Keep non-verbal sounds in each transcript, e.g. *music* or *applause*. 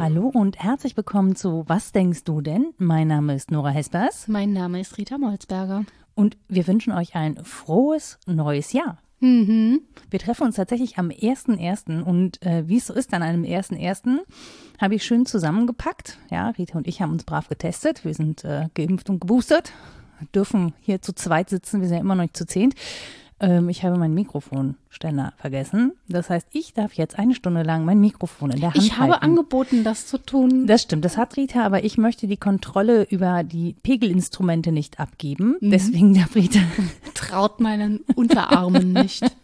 Hallo und herzlich willkommen zu Was denkst du denn? Mein Name ist Nora Hespers Mein Name ist Rita Molzberger. und wir wünschen euch ein frohes neues Jahr. Mhm. Wir treffen uns tatsächlich am 1.1. und äh, wie es so ist an einem 1.1. habe ich schön zusammengepackt. Ja, Rita und ich haben uns brav getestet. Wir sind äh, geimpft und geboostert, dürfen hier zu zweit sitzen. Wir sind ja immer noch nicht zu zehnt. Ähm, ich habe meinen Mikrofonständer vergessen. Das heißt, ich darf jetzt eine Stunde lang mein Mikrofon in der Hand Ich habe halten. angeboten, das zu tun. Das stimmt, das hat Rita, aber ich möchte die Kontrolle über die Pegelinstrumente nicht abgeben. Mhm. Deswegen darf Rita *laughs* Traut meinen Unterarmen nicht. *laughs*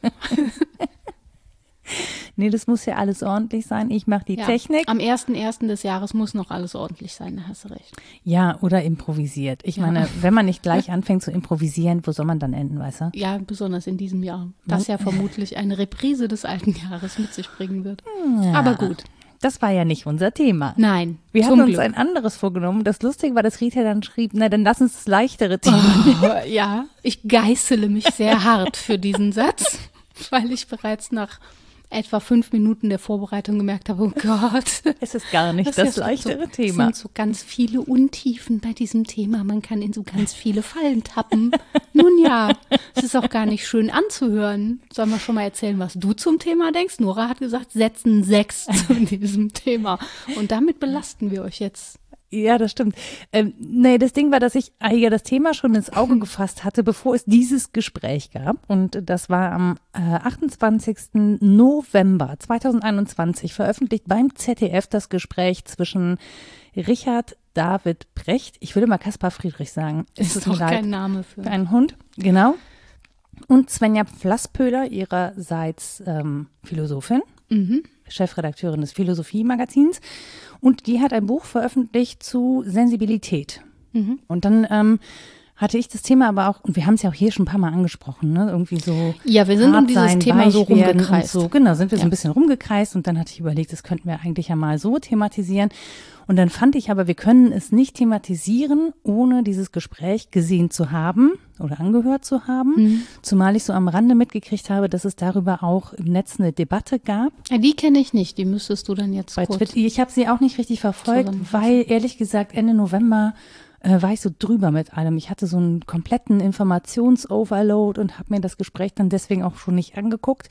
*laughs* Nee, das muss ja alles ordentlich sein. Ich mache die Ja. Technik. Am 1.1. des Jahres muss noch alles ordentlich sein, da hast du recht. Ja, oder improvisiert. Ich meine, wenn man nicht gleich anfängt zu improvisieren, wo soll man dann enden, weißt du? Ja, besonders in diesem Jahr. Das ja vermutlich eine Reprise des alten Jahres mit sich bringen wird. Aber gut. Das war ja nicht unser Thema. Nein, Wir hatten uns Glück. ein anderes vorgenommen. Das Lustige war, dass Rita dann schrieb, na, dann lass uns das leichtere Thema. Oh, *laughs* ja, ich geißele mich sehr hart für diesen Satz, *laughs* weil ich bereits nach etwa fünf Minuten der Vorbereitung gemerkt habe, oh Gott. *laughs* Es ist gar nicht das, ja leichtere so, Thema. Es sind so ganz viele Untiefen bei diesem Thema. Man kann in so ganz viele Fallen tappen. *laughs* Nun ja, es ist auch gar nicht schön anzuhören. Sollen wir schon mal erzählen, was du zum Thema denkst? Nora hat gesagt, setzen sechs *laughs* zu diesem Thema. Und damit belasten wir euch jetzt. Ja, das stimmt. Ähm, nee, das Ding war, dass ich äh, ja das Thema schon ins Auge *laughs* gefasst hatte, bevor es dieses Gespräch gab. Und das war am äh, 28. November 2021 veröffentlicht beim ZDF das Gespräch zwischen Richard David Brecht, ich würde mal Kaspar Friedrich sagen. Ist mir doch kein Name für. Für einen Hund, genau. Und Svenja Flasspöhler, ihrerseits ähm, Philosophin, Chefredakteurin des Philosophie-Magazins. Und die hat ein Buch veröffentlicht zu Sensibilität. Und dann ähm, hatte ich das Thema aber auch, und wir haben es ja auch hier schon ein paar Mal angesprochen, ne? irgendwie so. Ja, wir sind um dieses sein, Thema so rumgekreist. So, genau, sind wir so Ja. ein bisschen rumgekreist und dann hatte ich überlegt, das könnten wir eigentlich ja mal so thematisieren. Und dann fand ich aber, wir können es nicht thematisieren, ohne dieses Gespräch gesehen zu haben oder angehört zu haben. Mhm. Zumal ich so am Rande mitgekriegt habe, dass es darüber auch im Netz eine Debatte gab. Ja, die kenne ich nicht. Die müsstest du dann jetzt Bei kurz. Twitter. Ich habe sie auch nicht richtig verfolgt, weil ehrlich gesagt Ende November äh, war ich so drüber mit allem. Ich hatte so einen kompletten Informationsoverload und habe mir das Gespräch dann deswegen auch schon nicht angeguckt,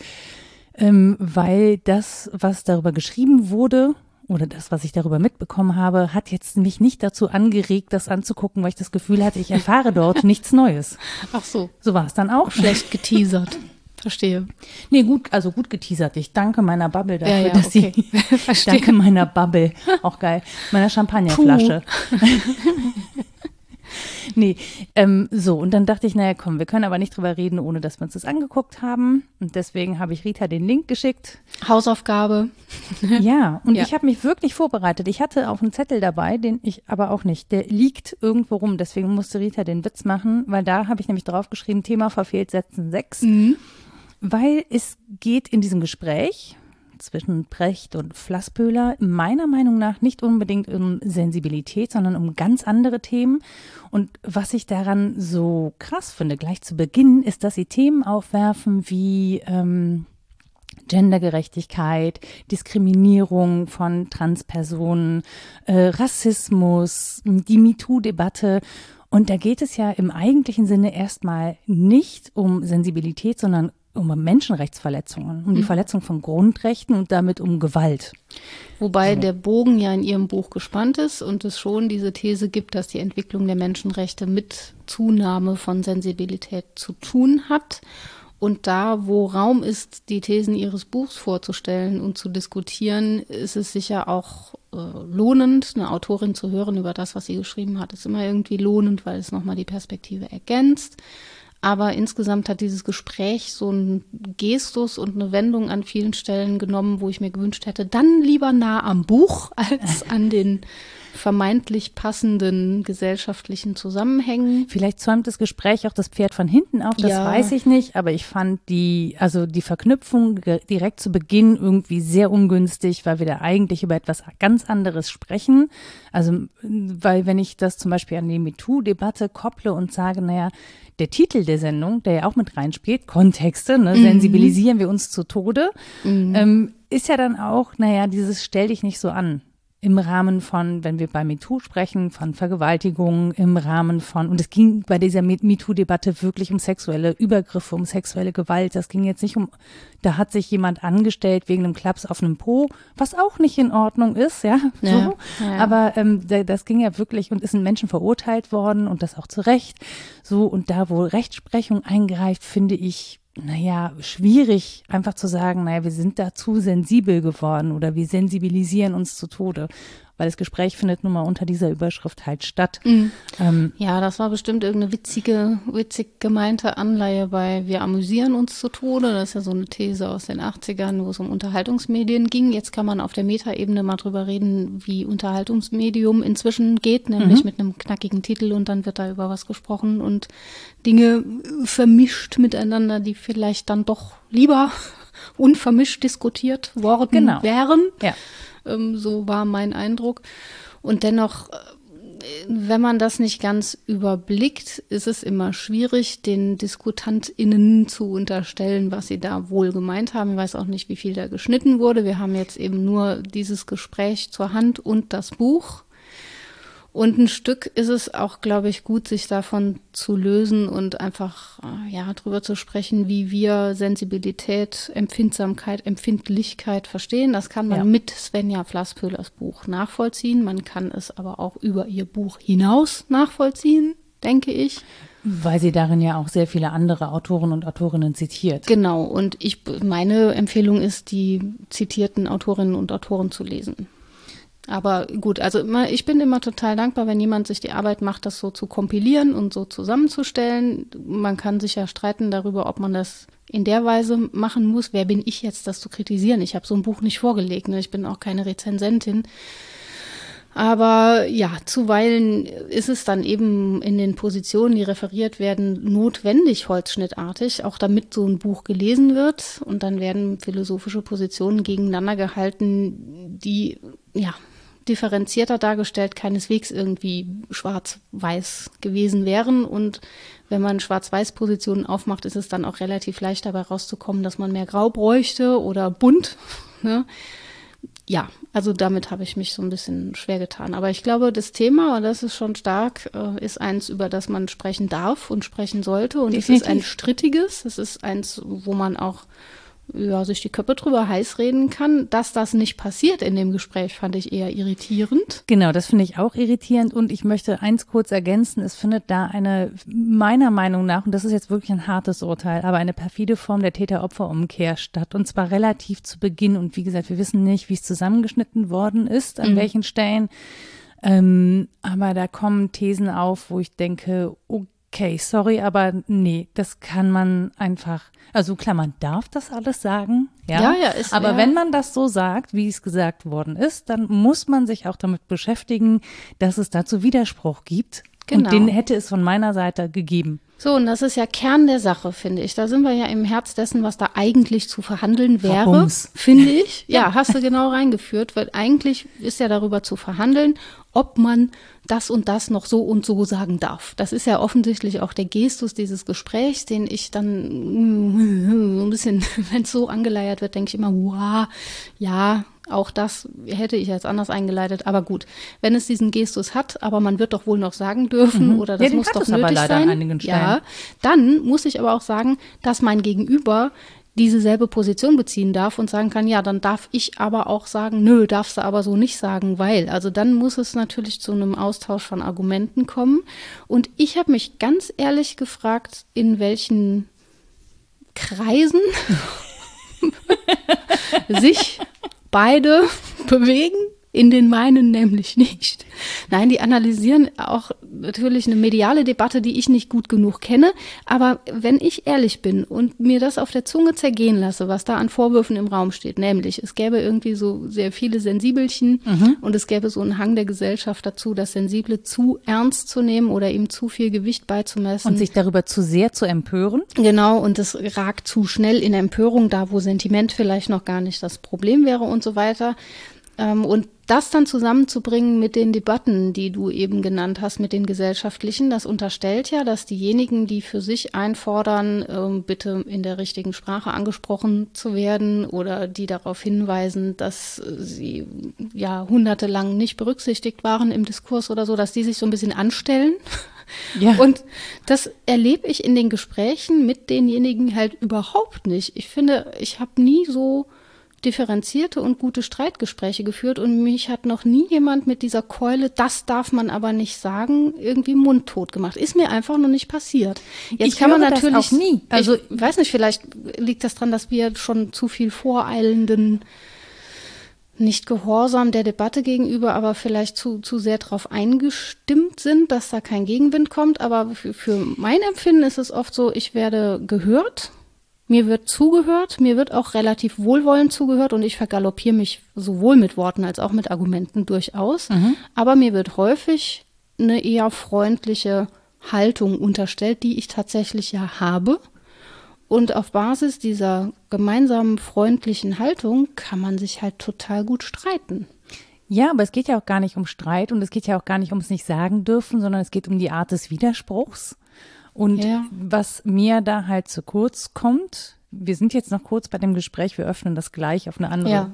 ähm, weil das, was darüber geschrieben wurde oder das, was ich darüber mitbekommen habe, hat jetzt mich nicht dazu angeregt, das anzugucken, weil ich das Gefühl hatte, ich erfahre dort *laughs* nichts Neues. Ach so, So war es dann auch. schlecht geteasert. *laughs* Verstehe. Nee, gut, also gut geteasert. Ich danke meiner Bubble dafür, Ja, ja, dass okay. sie, *laughs* Verstehe. danke meiner Bubble, auch geil, meiner Champagnerflasche. *laughs* nee, ähm, so, und dann dachte ich, naja, komm, wir können aber nicht drüber reden, ohne dass wir uns das angeguckt haben. Und deswegen habe ich Rita den Link geschickt. Hausaufgabe. Ja, und Ja. ich habe mich wirklich vorbereitet. Ich hatte auch einen Zettel dabei, den ich aber auch nicht. Der liegt irgendwo rum, deswegen musste Rita den Witz machen, weil da habe ich nämlich draufgeschrieben, Thema verfehlt, Sätzen 6. Weil es geht in diesem Gespräch zwischen Brecht und Flasspöhler meiner Meinung nach nicht unbedingt um Sensibilität, sondern um ganz andere Themen. Und was ich daran so krass finde, gleich zu Beginn, ist, dass sie Themen aufwerfen wie ähm, Gendergerechtigkeit, Diskriminierung von Transpersonen, äh, Rassismus, die MeToo-Debatte. Und da geht es ja im eigentlichen Sinne erstmal nicht um Sensibilität, sondern um Menschenrechtsverletzungen, um die Verletzung von Grundrechten und damit um Gewalt. Wobei der Bogen ja in ihrem Buch gespannt ist und es schon diese These gibt, dass die Entwicklung der Menschenrechte mit Zunahme von Sensibilität zu tun hat. Und da, wo Raum ist, die Thesen ihres Buchs vorzustellen und zu diskutieren, ist es sicher auch äh, lohnend, eine Autorin zu hören über das, was sie geschrieben hat. Ist immer irgendwie lohnend, weil es nochmal die Perspektive ergänzt. Aber insgesamt hat dieses Gespräch so einen Gestus und eine Wendung an vielen Stellen genommen, wo ich mir gewünscht hätte, dann lieber nah am Buch als an den vermeintlich passenden gesellschaftlichen Zusammenhängen. Vielleicht zäumt das Gespräch auch das Pferd von hinten auf, das ja. weiß ich nicht, aber ich fand die, also die Verknüpfung direkt zu Beginn irgendwie sehr ungünstig, weil wir da eigentlich über etwas ganz anderes sprechen. Also, weil wenn ich das zum Beispiel an die MeToo-Debatte kopple und sage, naja, der Titel der Sendung, der ja auch mit reinspielt, Kontexte, ne, mhm. sensibilisieren wir uns zu Tode, mhm. ähm, ist ja dann auch, naja, dieses stell dich nicht so an im Rahmen von, wenn wir bei MeToo sprechen, von Vergewaltigungen, im Rahmen von, und es ging bei dieser MeToo-Debatte wirklich um sexuelle Übergriffe, um sexuelle Gewalt. Das ging jetzt nicht um, da hat sich jemand angestellt wegen einem Klaps auf einem Po, was auch nicht in Ordnung ist, ja. So. Ja, ja. Aber ähm, das ging ja wirklich und ist ein Menschen verurteilt worden und das auch zu Recht. So, und da, wo Rechtsprechung eingreift, finde ich, naja, schwierig, einfach zu sagen, naja, wir sind da zu sensibel geworden oder wir sensibilisieren uns zu Tode weil das Gespräch findet nun mal unter dieser Überschrift halt statt. Mhm. Ähm, ja, das war bestimmt irgendeine witzige, witzig gemeinte Anleihe bei Wir amüsieren uns zu Tode. Das ist ja so eine These aus den 80ern, wo es um Unterhaltungsmedien ging. Jetzt kann man auf der Metaebene mal drüber reden, wie Unterhaltungsmedium inzwischen geht, nämlich mhm. mit einem knackigen Titel und dann wird da über was gesprochen und Dinge vermischt miteinander, die vielleicht dann doch lieber *laughs* unvermischt diskutiert worden genau. wären. Ja. Ähm, so war mein Eindruck. Und dennoch, äh, wenn man das nicht ganz überblickt, ist es immer schwierig, den DiskutantInnen zu unterstellen, was sie da wohl gemeint haben. Ich weiß auch nicht, wie viel da geschnitten wurde. Wir haben jetzt eben nur dieses Gespräch zur Hand und das Buch. Und ein Stück ist es auch, glaube ich, gut, sich davon zu lösen und einfach äh, ja drüber zu sprechen, wie wir Sensibilität, Empfindsamkeit, Empfindlichkeit verstehen. Das kann man ja. mit Svenja Flasspöhlers Buch nachvollziehen. Man kann es aber auch über ihr Buch hinaus nachvollziehen, denke ich. Weil sie darin ja auch sehr viele andere Autoren und Autorinnen zitiert. Genau. Und ich, meine Empfehlung ist, die zitierten Autorinnen und Autoren zu lesen. Aber gut, also immer, ich bin immer total dankbar, wenn jemand sich die Arbeit macht, das so zu kompilieren und so zusammenzustellen. Man kann sich ja streiten darüber, ob man das in der Weise machen muss. Wer bin ich jetzt, das zu kritisieren? Ich habe so ein Buch nicht vorgelegt, ne? ich bin auch keine Rezensentin. Aber ja, zuweilen ist es dann eben in den Positionen, die referiert werden, notwendig holzschnittartig, auch damit so ein Buch gelesen wird. Und dann werden philosophische Positionen gegeneinander gehalten, die ja differenzierter dargestellt keineswegs irgendwie schwarz-weiß gewesen wären. Und wenn man Schwarz-Weiß-Positionen aufmacht, ist es dann auch relativ leicht dabei rauszukommen, dass man mehr Grau bräuchte oder bunt. *laughs* Ne? Ja, also damit habe ich mich so ein bisschen schwer getan. Aber ich glaube, das Thema, und das ist schon stark, äh, ist eins, über das man sprechen darf und sprechen sollte. Und Definitiv. es ist ein strittiges. Es ist eins, wo man auch ja, sich die Köpfe drüber heiß reden kann. Dass das nicht passiert in dem Gespräch, fand ich eher irritierend. Genau, das finde ich auch irritierend. Und ich möchte eins kurz ergänzen. Es findet da eine, meiner Meinung nach, und das ist jetzt wirklich ein hartes Urteil, aber eine perfide Form der Täter-Opfer-Umkehr statt. Und zwar relativ zu Beginn. Und wie gesagt, wir wissen nicht, wie es zusammengeschnitten worden ist, an mhm. welchen Stellen. Ähm, aber da kommen Thesen auf, wo ich denke, okay, okay, sorry, aber nee, das kann man einfach, also klar, man darf das alles sagen, ja, ja, ja ist, aber ja. wenn man das so sagt, wie es gesagt worden ist, dann muss man sich auch damit beschäftigen, dass es dazu Widerspruch gibt. Genau. Und den hätte es von meiner Seite gegeben. So, und das ist ja Kern der Sache, finde ich. Da sind wir ja im Herz dessen, was da eigentlich zu verhandeln wäre, finde ich. *laughs* Ja, hast du genau reingeführt, weil eigentlich ist ja darüber zu verhandeln, ob man das und das noch so und so sagen darf. Das ist ja offensichtlich auch der Gestus dieses Gesprächs, den ich dann so ein bisschen, *laughs* wenn es so angeleiert wird, denke ich immer, wow, ja, auch das hätte ich jetzt anders eingeleitet, aber gut, wenn es diesen Gestus hat, aber man wird doch wohl noch sagen dürfen mhm. oder das ja, muss doch nötig sein. Ja, dann muss ich aber auch sagen, dass mein Gegenüber dieselbe Position beziehen darf und sagen kann, ja, dann darf ich aber auch sagen, nö, darfst du aber so nicht sagen, weil. Also dann muss es natürlich zu einem Austausch von Argumenten kommen. Und ich habe mich ganz ehrlich gefragt, in welchen Kreisen *laughs* sich beide *laughs* bewegen in den meinen nämlich nicht. Nein, die analysieren auch natürlich eine mediale Debatte, die ich nicht gut genug kenne. Aber wenn ich ehrlich bin und mir das auf der Zunge zergehen lasse, was da an Vorwürfen im Raum steht, nämlich es gäbe irgendwie so sehr viele Sensibelchen mhm. und es gäbe so einen Hang der Gesellschaft dazu, das Sensible zu ernst zu nehmen oder ihm zu viel Gewicht beizumessen. Und sich darüber zu sehr zu empören. Genau, und es ragt zu schnell in Empörung, da wo Sentiment vielleicht noch gar nicht das Problem wäre und so weiter. Ähm, und das dann zusammenzubringen mit den Debatten, die du eben genannt hast, mit den gesellschaftlichen, das unterstellt ja, dass diejenigen, die für sich einfordern, ähm, bitte in der richtigen Sprache angesprochen zu werden oder die darauf hinweisen, dass sie jahrhundertelang nicht berücksichtigt waren im Diskurs oder so, dass die sich so ein bisschen anstellen. *laughs* Ja. Und das erlebe ich in den Gesprächen mit denjenigen halt überhaupt nicht. Ich finde, ich habe nie so differenzierte und gute Streitgespräche geführt und mich hat noch nie jemand mit dieser Keule, das darf man aber nicht sagen, irgendwie mundtot gemacht. Ist mir einfach noch nicht passiert. Jetzt ich kann man natürlich auch nie. Also ich weiß nicht, vielleicht liegt das dran, dass wir schon zu viel voreilenden nicht gehorsam der Debatte gegenüber, aber vielleicht zu, zu sehr darauf eingestimmt sind, dass da kein Gegenwind kommt. Aber für, für mein Empfinden ist es oft so, ich werde gehört mir wird zugehört, mir wird auch relativ wohlwollend zugehört und ich vergaloppiere mich sowohl mit Worten als auch mit Argumenten durchaus. Mhm. Aber mir wird häufig eine eher freundliche Haltung unterstellt, die ich tatsächlich ja habe. Und auf Basis dieser gemeinsamen freundlichen Haltung kann man sich halt total gut streiten. Ja, aber es geht ja auch gar nicht um Streit und es geht ja auch gar nicht ums nicht sagen dürfen, sondern es geht um die Art des Widerspruchs. Und ja. was mir da halt zu kurz kommt, wir sind jetzt noch kurz bei dem Gespräch, wir öffnen das gleich auf eine andere ja.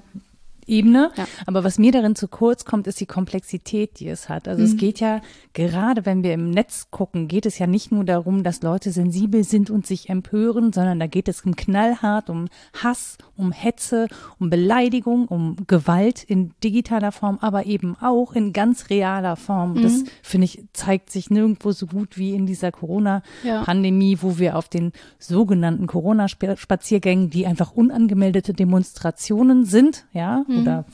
Ebene. Ja. Aber was mir darin zu kurz kommt, ist die Komplexität, die es hat. Also mhm. es geht ja, gerade wenn wir im Netz gucken, geht es ja nicht nur darum, dass Leute sensibel sind und sich empören, sondern da geht es um knallhart, um Hass, um Hetze, um Beleidigung, um Gewalt in digitaler Form, aber eben auch in ganz realer Form. Mhm. Das, finde ich, zeigt sich nirgendwo so gut wie in dieser Corona-Pandemie, ja. wo wir auf den sogenannten Corona-Spaziergängen, die einfach unangemeldete Demonstrationen sind, ja, mhm oder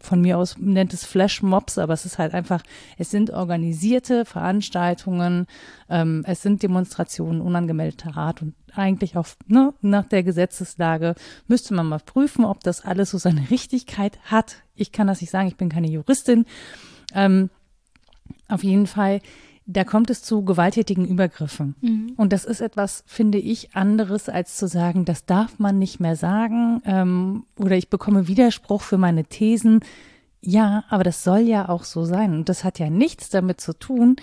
von mir aus nennt es Flashmobs, aber es ist halt einfach, es sind organisierte Veranstaltungen, ähm, es sind Demonstrationen unangemeldeter Art und eigentlich auch ne, nach der Gesetzeslage müsste man mal prüfen, ob das alles so seine Richtigkeit hat. Ich kann das nicht sagen, ich bin keine Juristin. Ähm, auf jeden Fall da kommt es zu gewalttätigen Übergriffen. Mhm. Und das ist etwas, finde ich, anderes, als zu sagen, das darf man nicht mehr sagen ähm, oder ich bekomme Widerspruch für meine Thesen. Ja, aber das soll ja auch so sein. Und das hat ja nichts damit zu tun,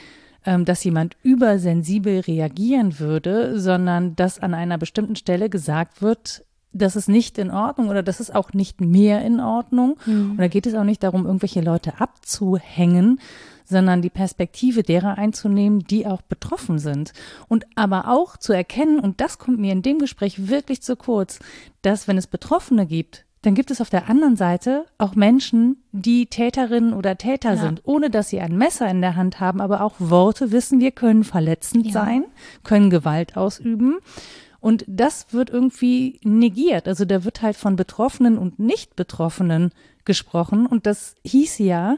ähm, dass jemand übersensibel reagieren würde, sondern dass an einer bestimmten Stelle gesagt wird, das ist nicht in Ordnung oder das ist auch nicht mehr in Ordnung. Mhm. Und da geht es auch nicht darum, irgendwelche Leute abzuhängen, sondern die Perspektive derer einzunehmen, die auch betroffen sind. Und aber auch zu erkennen, und das kommt mir in dem Gespräch wirklich zu kurz, dass wenn es Betroffene gibt, dann gibt es auf der anderen Seite auch Menschen, die Täterinnen oder Täter ja. sind, ohne dass sie ein Messer in der Hand haben, aber auch Worte wissen wir können verletzend ja. sein, können Gewalt ausüben. Und das wird irgendwie negiert. Also da wird halt von Betroffenen und Nicht-Betroffenen gesprochen. Und das hieß ja,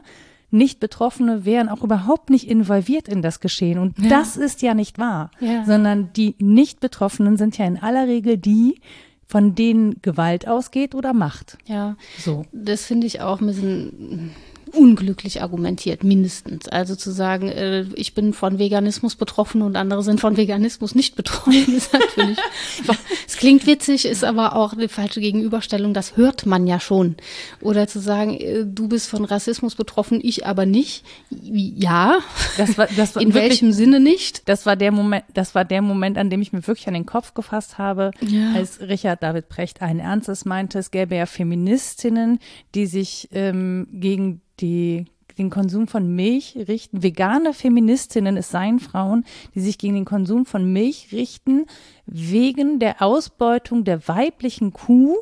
nicht-Betroffene wären auch überhaupt nicht involviert in das Geschehen. Und ja. das ist ja nicht wahr, ja. sondern die Nicht-Betroffenen sind ja in aller Regel die, von denen Gewalt ausgeht oder Macht. Ja, so. Das finde ich auch ein bisschen unglücklich argumentiert, mindestens. Also zu sagen, äh, ich bin von Veganismus betroffen und andere sind von Veganismus nicht betroffen, *laughs* ist natürlich, *laughs* es klingt witzig, ist aber auch eine falsche Gegenüberstellung, das hört man ja schon. Oder zu sagen, äh, du bist von Rassismus betroffen, ich aber nicht. Ja, das war, das war in wirklich, welchem Sinne nicht? Das war der Moment, das war der Moment, an dem ich mir wirklich an den Kopf gefasst habe, ja. als Richard David Precht ein Ernstes meinte, es gäbe ja Feministinnen, die sich ähm, gegen die den Konsum von Milch richten. Vegane Feministinnen, es seien Frauen, die sich gegen den Konsum von Milch richten, wegen der Ausbeutung der weiblichen Kuh.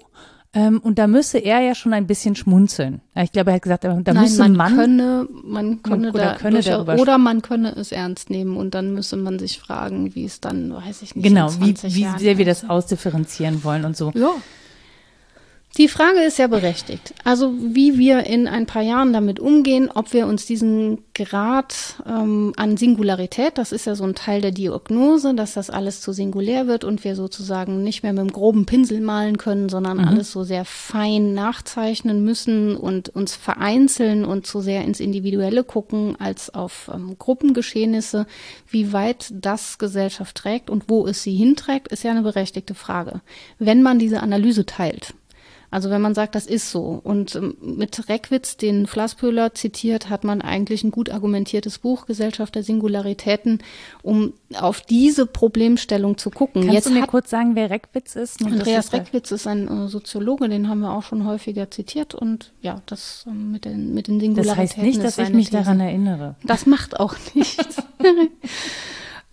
Ähm, und da müsse er ja schon ein bisschen schmunzeln. Ich glaube, er hat gesagt, da Nein, müsse man Mann, könne, man könne oder, da könne darüber oder man könne es ernst nehmen und dann müsse man sich fragen, wie es dann, weiß ich nicht, genau, wie, wie sehr wir das ausdifferenzieren wollen und so. Ja. Die Frage ist ja berechtigt. Also wie wir in ein paar Jahren damit umgehen, ob wir uns diesen Grad ähm, an Singularität, das ist ja so ein Teil der Diagnose, dass das alles zu singulär wird und wir sozusagen nicht mehr mit einem groben Pinsel malen können, sondern mhm. alles so sehr fein nachzeichnen müssen und uns vereinzeln und zu sehr ins Individuelle gucken als auf ähm, Gruppengeschehnisse. Wie weit das Gesellschaft trägt und wo es sie hinträgt, ist ja eine berechtigte Frage. Wenn man diese Analyse teilt. Also wenn man sagt, das ist so. Und ähm, mit Reckwitz, den Flasspöhler zitiert, hat man eigentlich ein gut argumentiertes Buch, Gesellschaft der Singularitäten, um auf diese Problemstellung zu gucken. Kannst Jetzt du mir kurz sagen, wer Reckwitz ist? Andreas ist Reckwitz ist ein äh, Soziologe, den haben wir auch schon häufiger zitiert. Und ja, das äh, mit, den, mit den Singularitäten. Das heißt nicht, dass ich mich These. daran erinnere. Das macht auch *laughs* nichts. *laughs*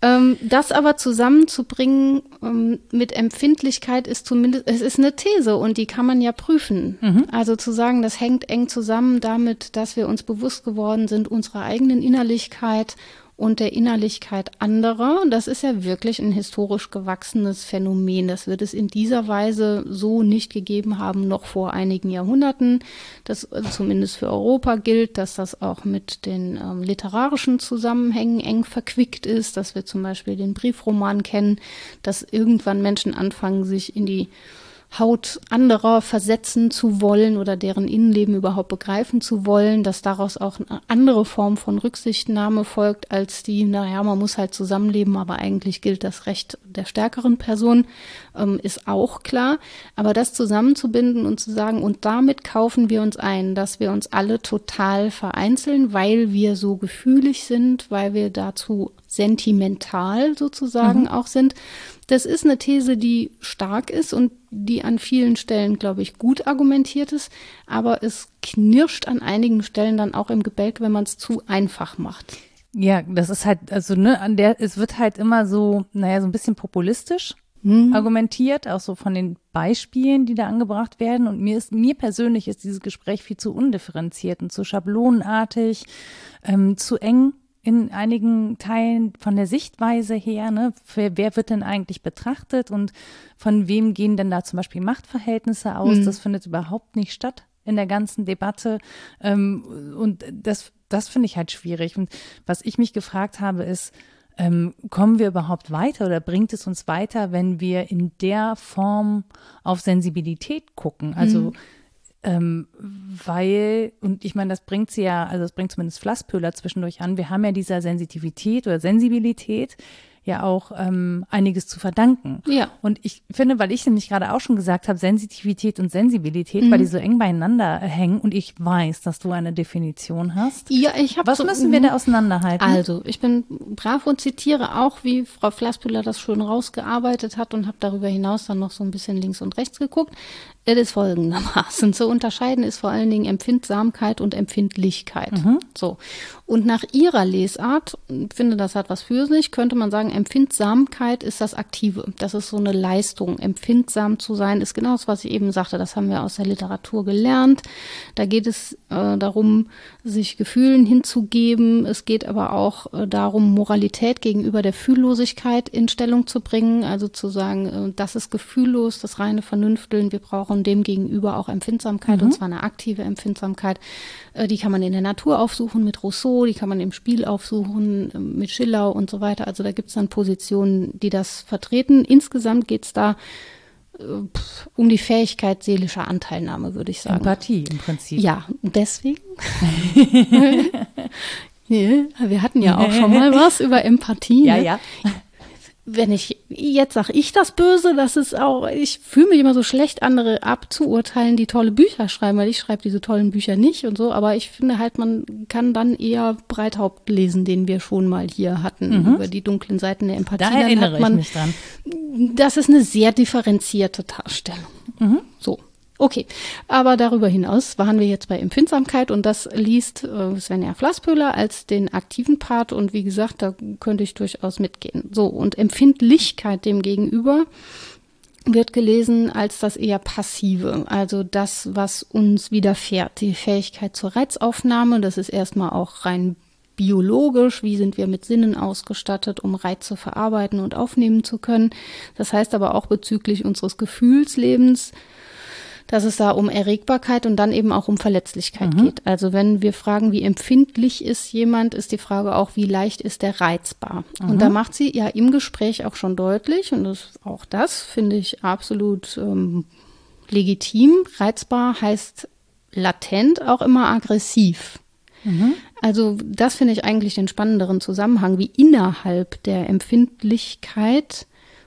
Ähm, das aber zusammenzubringen ähm, mit Empfindlichkeit ist zumindest, es ist eine These und die kann man ja prüfen. Mhm. Also zu sagen, das hängt eng zusammen damit, dass wir uns bewusst geworden sind unserer eigenen Innerlichkeit und der Innerlichkeit anderer. Das ist ja wirklich ein historisch gewachsenes Phänomen. Das wird es in dieser Weise so nicht gegeben haben, noch vor einigen Jahrhunderten. Das also zumindest für Europa gilt, dass das auch mit den ähm, literarischen Zusammenhängen eng verquickt ist, dass wir zum Beispiel den Briefroman kennen, dass irgendwann Menschen anfangen, sich in die Haut anderer versetzen zu wollen oder deren Innenleben überhaupt begreifen zu wollen, dass daraus auch eine andere Form von Rücksichtnahme folgt als die, naja, man muss halt zusammenleben, aber eigentlich gilt das Recht der stärkeren Person, ähm, ist auch klar. Aber das zusammenzubinden und zu sagen, und damit kaufen wir uns ein, dass wir uns alle total vereinzeln, weil wir so gefühlig sind, weil wir dazu sentimental sozusagen mhm. auch sind. Das ist eine These, die stark ist und die an vielen Stellen, glaube ich, gut argumentiert ist, aber es knirscht an einigen Stellen dann auch im Gebälk, wenn man es zu einfach macht. Ja, das ist halt, also ne, an der, es wird halt immer so, naja, so ein bisschen populistisch mhm. argumentiert, auch so von den Beispielen, die da angebracht werden. Und mir ist, mir persönlich ist dieses Gespräch viel zu undifferenziert und zu schablonenartig, ähm, zu eng in einigen Teilen von der Sichtweise her, ne, wer, wer wird denn eigentlich betrachtet und von wem gehen denn da zum Beispiel Machtverhältnisse aus? Mhm. Das findet überhaupt nicht statt in der ganzen Debatte. Ähm, und das, das finde ich halt schwierig. Und was ich mich gefragt habe, ist, ähm, kommen wir überhaupt weiter oder bringt es uns weiter, wenn wir in der Form auf Sensibilität gucken? Also mhm. Ähm, weil, und ich meine, das bringt sie ja, also das bringt zumindest Flasspöhler zwischendurch an. Wir haben ja dieser Sensitivität oder Sensibilität ja auch ähm, einiges zu verdanken. Ja. Und ich finde, weil ich nämlich gerade auch schon gesagt habe, Sensitivität und Sensibilität, mhm. weil die so eng beieinander hängen und ich weiß, dass du eine Definition hast. Ja, ich habe. Was so, müssen wir da auseinanderhalten? Also, ich bin brav und zitiere auch, wie Frau Flasspüller das schön rausgearbeitet hat und habe darüber hinaus dann noch so ein bisschen links und rechts geguckt. Es ist folgendermaßen. Zu unterscheiden ist vor allen Dingen Empfindsamkeit und Empfindlichkeit. Mhm. So. Und nach ihrer Lesart, finde das hat was für sich, könnte man sagen, Empfindsamkeit ist das Aktive. Das ist so eine Leistung. Empfindsam zu sein ist genau das, was ich eben sagte. Das haben wir aus der Literatur gelernt. Da geht es äh, darum, sich Gefühlen hinzugeben. Es geht aber auch äh, darum, Moralität gegenüber der Fühllosigkeit in Stellung zu bringen. Also zu sagen, äh, das ist gefühllos, das reine Vernünfteln. Wir brauchen dem gegenüber auch Empfindsamkeit mhm. und zwar eine aktive Empfindsamkeit. Äh, die kann man in der Natur aufsuchen mit Rousseau, die kann man im Spiel aufsuchen äh, mit Schiller und so weiter. Also da gibt es dann Positionen, die das vertreten. Insgesamt geht es da äh, um die Fähigkeit seelischer Anteilnahme, würde ich sagen. Empathie im Prinzip. Ja, deswegen. *laughs* wir hatten ja auch schon mal was über Empathie. *laughs* Ja, ne? ja wenn ich, jetzt sage ich das Böse, das ist auch, ich fühle mich immer so schlecht, andere abzuurteilen, die tolle Bücher schreiben, weil ich schreibe diese tollen Bücher nicht und so, aber ich finde halt, man kann dann eher Breithaupt lesen, den wir schon mal hier hatten, mhm. über die dunklen Seiten der Empathie. Da erinnere man, ich mich dran. Das ist eine sehr differenzierte Darstellung. Mhm. So. Okay, aber darüber hinaus waren wir jetzt bei Empfindsamkeit und das liest äh, Svenja Flasspöhler als den aktiven Part und wie gesagt, da könnte ich durchaus mitgehen. So, und Empfindlichkeit dem gegenüber wird gelesen als das eher passive, also das, was uns widerfährt, die Fähigkeit zur Reizaufnahme, das ist erstmal auch rein biologisch, wie sind wir mit Sinnen ausgestattet, um Reize verarbeiten und aufnehmen zu können. Das heißt aber auch bezüglich unseres Gefühlslebens, dass es da um Erregbarkeit und dann eben auch um Verletzlichkeit mhm. geht. Also wenn wir fragen, wie empfindlich ist jemand, ist die Frage auch, wie leicht ist der reizbar. Mhm. Und da macht sie ja im Gespräch auch schon deutlich, und das, auch das finde ich absolut ähm, legitim. Reizbar heißt latent auch immer aggressiv. Mhm. Also das finde ich eigentlich den spannenderen Zusammenhang, wie innerhalb der Empfindlichkeit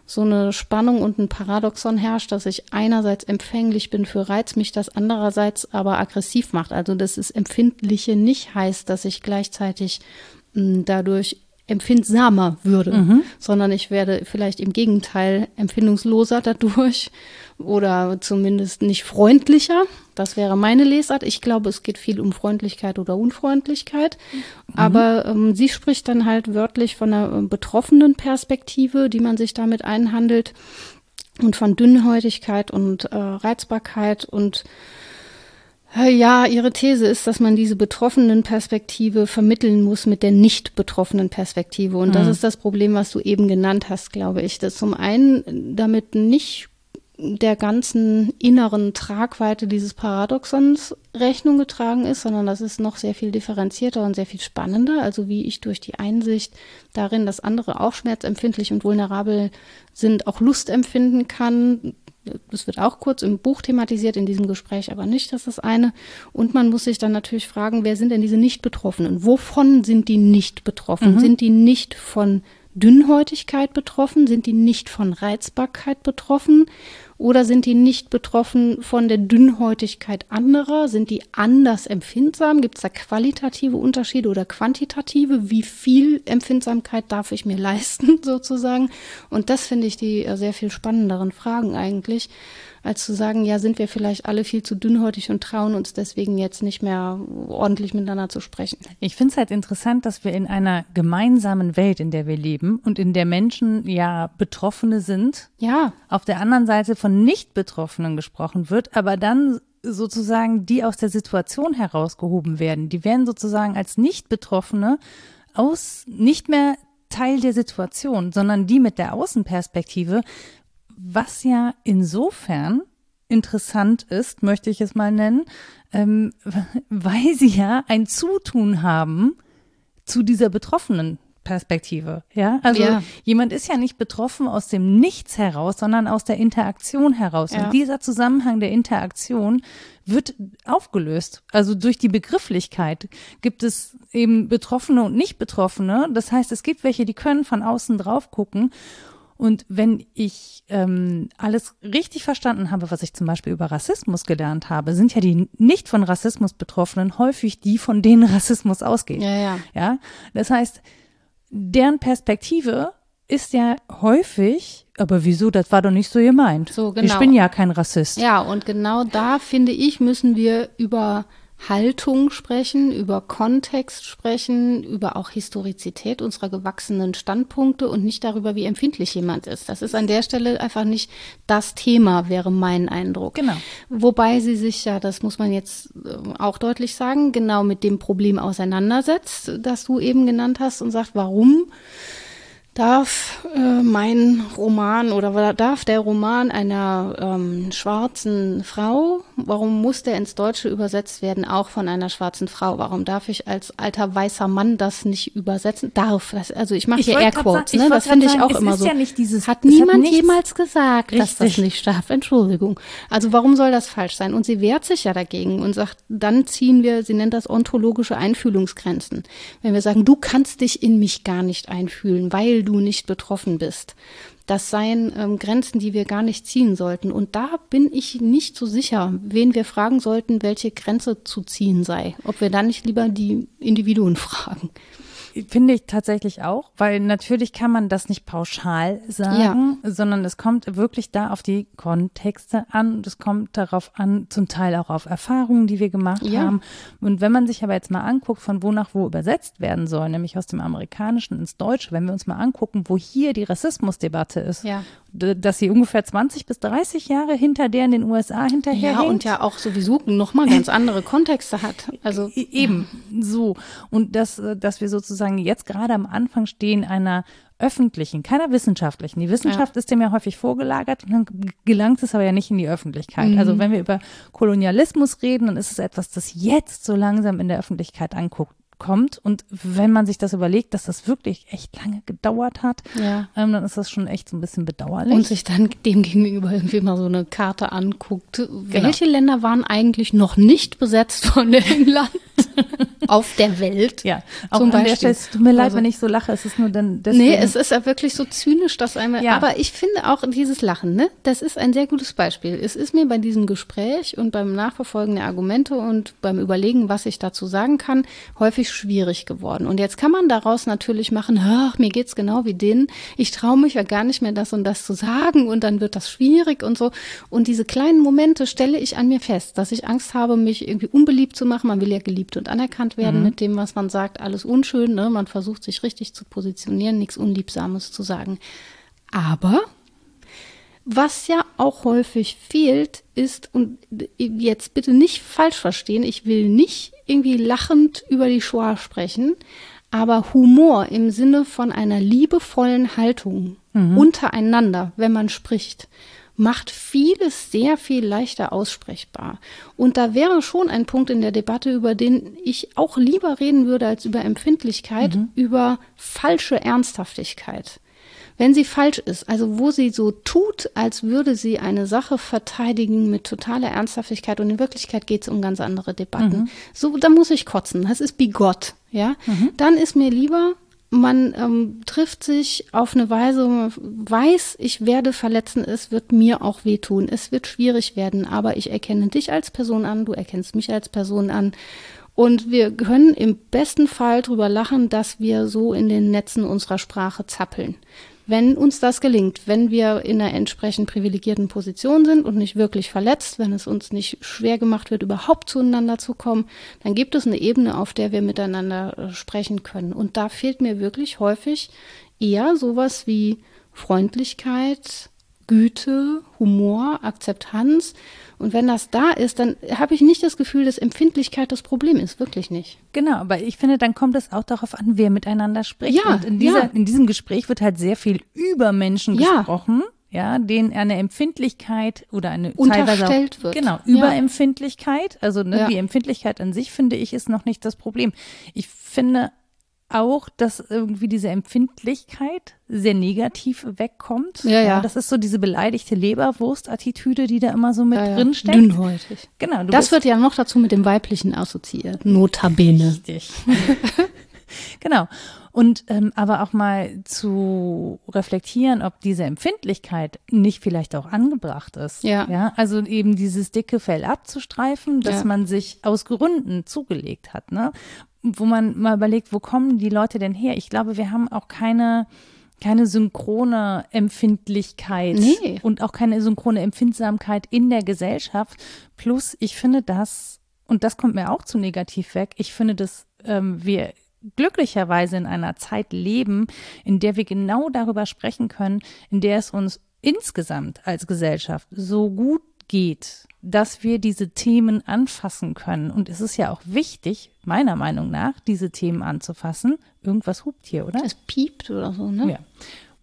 so eine Spannung und ein Paradoxon herrscht, dass ich einerseits empfänglich bin für Reiz, mich das andererseits aber aggressiv macht. Also dass es Empfindliche nicht heißt, dass ich gleichzeitig mh, hm, dadurch empfindsamer würde, mhm. sondern ich werde vielleicht im Gegenteil empfindungsloser dadurch oder zumindest nicht freundlicher. Das wäre meine Lesart. Ich glaube, es geht viel um Freundlichkeit oder Unfreundlichkeit. Mhm. Aber ähm, sie spricht dann halt wörtlich von einer äh, betroffenen Perspektive, die man sich damit einhandelt und von Dünnhäutigkeit und äh, Reizbarkeit und ja, ihre These ist, dass man diese betroffenen Perspektive vermitteln muss mit der nicht betroffenen Perspektive. Und mhm. das ist das Problem, was du eben genannt hast, glaube ich. Dass zum einen damit nicht der ganzen inneren Tragweite dieses Paradoxons Rechnung getragen ist, sondern das ist noch sehr viel differenzierter und sehr viel spannender. Also wie ich durch die Einsicht darin, dass andere auch schmerzempfindlich und vulnerabel sind, auch Lust empfinden kann, das wird auch kurz im Buch thematisiert, in diesem Gespräch aber nicht, das ist das eine. Und man muss sich dann natürlich fragen, wer sind denn diese Nicht-Betroffenen? Wovon sind die nicht betroffen? Mhm. Sind die nicht von Dünnhäutigkeit betroffen? Sind die nicht von Reizbarkeit betroffen? Oder sind die nicht betroffen von der Dünnhäutigkeit anderer? Sind die anders empfindsam? Gibt es da qualitative Unterschiede oder quantitative? Wie viel Empfindsamkeit darf ich mir *laughs* leisten, sozusagen? Und das finde ich die äh, sehr viel spannenderen Fragen eigentlich als zu sagen, ja, sind wir vielleicht alle viel zu dünnhäutig und trauen uns deswegen jetzt nicht mehr ordentlich miteinander zu sprechen. Ich finde es halt interessant, dass wir in einer gemeinsamen Welt, in der wir leben und in der Menschen ja Betroffene sind. Ja. Auf der anderen Seite von Nicht-Betroffenen gesprochen wird, aber dann sozusagen die aus der Situation herausgehoben werden. Die werden sozusagen als Nicht-Betroffene aus nicht mehr Teil der Situation, sondern die mit der Außenperspektive was ja insofern interessant ist, möchte ich es mal nennen, ähm, *laughs* weil sie ja ein Zutun haben zu dieser betroffenen Perspektive. Ja, also ja. jemand ist ja nicht betroffen aus dem Nichts heraus, sondern aus der Interaktion heraus. Ja. Und dieser Zusammenhang der Interaktion wird aufgelöst. Also durch die Begrifflichkeit gibt es eben Betroffene und Nicht-Betroffene. Das heißt, es gibt welche, die können von außen drauf gucken und wenn ich ähm, alles richtig verstanden habe, was ich zum Beispiel über Rassismus gelernt habe, sind ja die nicht von Rassismus Betroffenen häufig die, von denen Rassismus ausgeht. Ja, ja. ja? Das heißt, deren Perspektive ist ja häufig, aber wieso, das war doch nicht so gemeint. So, genau. Ich bin ja kein Rassist. Ja, und genau da finde ich, müssen wir über Haltung sprechen, über Kontext sprechen, über auch Historizität unserer gewachsenen Standpunkte und nicht darüber, wie empfindlich jemand ist. Das ist an der Stelle einfach nicht das Thema, wäre mein Eindruck. Genau. Wobei sie sich ja, das muss man jetzt äh, auch deutlich sagen, genau mit dem Problem auseinandersetzt, das du eben genannt hast und sagt, warum darf äh, mein Roman oder darf der Roman einer ähm, schwarzen Frau, warum muss der ins Deutsche übersetzt werden, auch von einer schwarzen Frau? Warum darf ich als alter weißer Mann das nicht übersetzen? Darf. Das, also ich mache hier Airquotes, ne? das finde ich auch immer so. Ja nicht dieses, hat niemand hat jemals gesagt, richtig. dass das nicht darf. Entschuldigung. Also warum soll das falsch sein? Und sie wehrt sich ja dagegen und sagt, dann ziehen wir, sie nennt das ontologische Einfühlungsgrenzen. Wenn wir sagen, du kannst dich in mich gar nicht einfühlen, weil du nicht betroffen bist. Das seien ähm, Grenzen, die wir gar nicht ziehen sollten. Und da bin ich nicht so sicher, wen wir fragen sollten, welche Grenze zu ziehen sei. Ob wir dann nicht lieber die Individuen *laughs* fragen. Finde ich tatsächlich auch, weil natürlich kann man das nicht pauschal sagen, ja. sondern es kommt wirklich da auf die Kontexte an. Es kommt darauf an, zum Teil auch auf Erfahrungen, die wir gemacht ja. haben. Und wenn man sich aber jetzt mal anguckt, von wo nach wo übersetzt werden soll, nämlich aus dem Amerikanischen ins Deutsche, wenn wir uns mal angucken, wo hier die Rassismusdebatte ist ja. Dass sie ungefähr 20 bis 30 Jahre hinter der in den USA hinterher Ja, und ja auch sowieso nochmal ganz andere Kontexte hat. Also Eben, so. Und dass, äh, dass wir sozusagen jetzt gerade am Anfang stehen einer öffentlichen, keiner wissenschaftlichen. Die Wissenschaft ist dem ja häufig vorgelagert und dann gelangt es aber ja nicht in die Öffentlichkeit. Also wenn wir über Kolonialismus reden, dann ist es etwas, das jetzt so langsam in der Öffentlichkeit anguckt kommt und wenn man sich das überlegt, dass das wirklich echt lange gedauert hat, Ja. ähm, dann ist das schon echt so ein bisschen bedauerlich. und sich dann dem gegenüber irgendwie mal so eine Karte anguckt. Welche Länder waren eigentlich noch nicht besetzt von *laughs* England auf der Welt? ja, auch Zum Beispiel. Stelle, es tut mir leid, Also- wenn ich so lache, es ist nur dann deswegen. Nee, es ist ja wirklich so zynisch, dass einmal. Ja. Aber ich finde auch dieses Lachen, ne, das ist ein sehr gutes Beispiel. Es ist mir bei diesem Gespräch und beim Nachverfolgen der Argumente und beim Überlegen, was ich dazu sagen kann, häufig schwierig geworden. Und jetzt kann man daraus natürlich machen, ach, mir geht's genau wie denen. Ich traue mich ja gar nicht mehr, das und das zu sagen und dann wird das schwierig und so. Und diese kleinen Momente stelle ich an mir fest, dass ich Angst habe, mich irgendwie unbeliebt zu machen. Man will ja geliebt und anerkannt werden mit dem, was man sagt. Alles unschön, ne? Man versucht sich richtig zu positionieren, nichts Unliebsames zu sagen. Aber was ja auch häufig fehlt, ist, und jetzt bitte nicht falsch verstehen, ich will nicht irgendwie lachend über die Shoah sprechen, aber Humor im Sinne von einer liebevollen Haltung untereinander, wenn man spricht, macht vieles sehr viel leichter aussprechbar. Und da wäre schon ein Punkt in der Debatte, über den ich auch lieber reden würde als über Empfindlichkeit, über falsche Ernsthaftigkeit wenn sie falsch ist, also wo sie so tut, als würde sie eine Sache verteidigen mit totaler Ernsthaftigkeit und in Wirklichkeit geht es um ganz andere Debatten. So, da muss ich kotzen. Das ist bigott, ja. Dann ist mir lieber, man ähm, trifft sich auf eine Weise, man weiß, ich werde verletzen, es wird mir auch wehtun, es wird schwierig werden, aber ich erkenne dich als Person an, du erkennst mich als Person an. Und wir können im besten Fall drüber lachen, dass wir so in den Netzen unserer Sprache zappeln. Wenn uns das gelingt, wenn wir in einer entsprechend privilegierten Position sind und nicht wirklich verletzt, wenn es uns nicht schwer gemacht wird, überhaupt zueinander zu kommen, dann gibt es eine Ebene, auf der wir miteinander äh, sprechen können. Und da fehlt mir wirklich häufig eher sowas wie Freundlichkeit, Güte, Humor, Akzeptanz. Und wenn das da ist, dann habe ich nicht das Gefühl, dass Empfindlichkeit das Problem ist. Wirklich nicht. Genau, aber ich finde, dann kommt es auch darauf an, wer miteinander spricht. Ja, und in, dieser, ja. in diesem Gespräch wird halt sehr viel über Menschen Ja. gesprochen, ja, denen eine Empfindlichkeit oder eine Unterstellt auch, wird. Genau, Ja. Überempfindlichkeit. Also ne, Ja. die Empfindlichkeit an sich, finde ich, ist noch nicht das Problem. Ich finde auch, dass irgendwie diese Empfindlichkeit sehr negativ wegkommt. Ja, ja. Das ist so diese beleidigte Leberwurst-Attitüde, die da immer so mit Ja, ja. drin steckt. Dünnhäutig. Genau, du Das wird ja noch dazu mit dem Weiblichen assoziiert. Notabene. Richtig. *laughs* genau. Und ähm, aber auch mal zu reflektieren, ob diese Empfindlichkeit nicht vielleicht auch angebracht ist. Ja. ja also eben dieses dicke Fell abzustreifen, dass Ja. man sich aus Gründen zugelegt hat, ne? Wo man mal überlegt, wo kommen die Leute denn her? Ich glaube, wir haben auch keine keine synchrone Empfindlichkeit Nee. und auch keine synchrone Empfindsamkeit in der Gesellschaft. Plus, ich finde das, und das kommt mir auch zu negativ weg, ich finde, dass ähm, wir glücklicherweise in einer Zeit leben, in der wir genau darüber sprechen können, in der es uns insgesamt als Gesellschaft so gut geht, dass wir diese Themen anfassen können. Und es ist ja auch wichtig, meiner Meinung nach, diese Themen anzufassen. Irgendwas hupt hier, oder? Es piept oder so, ne? Ja.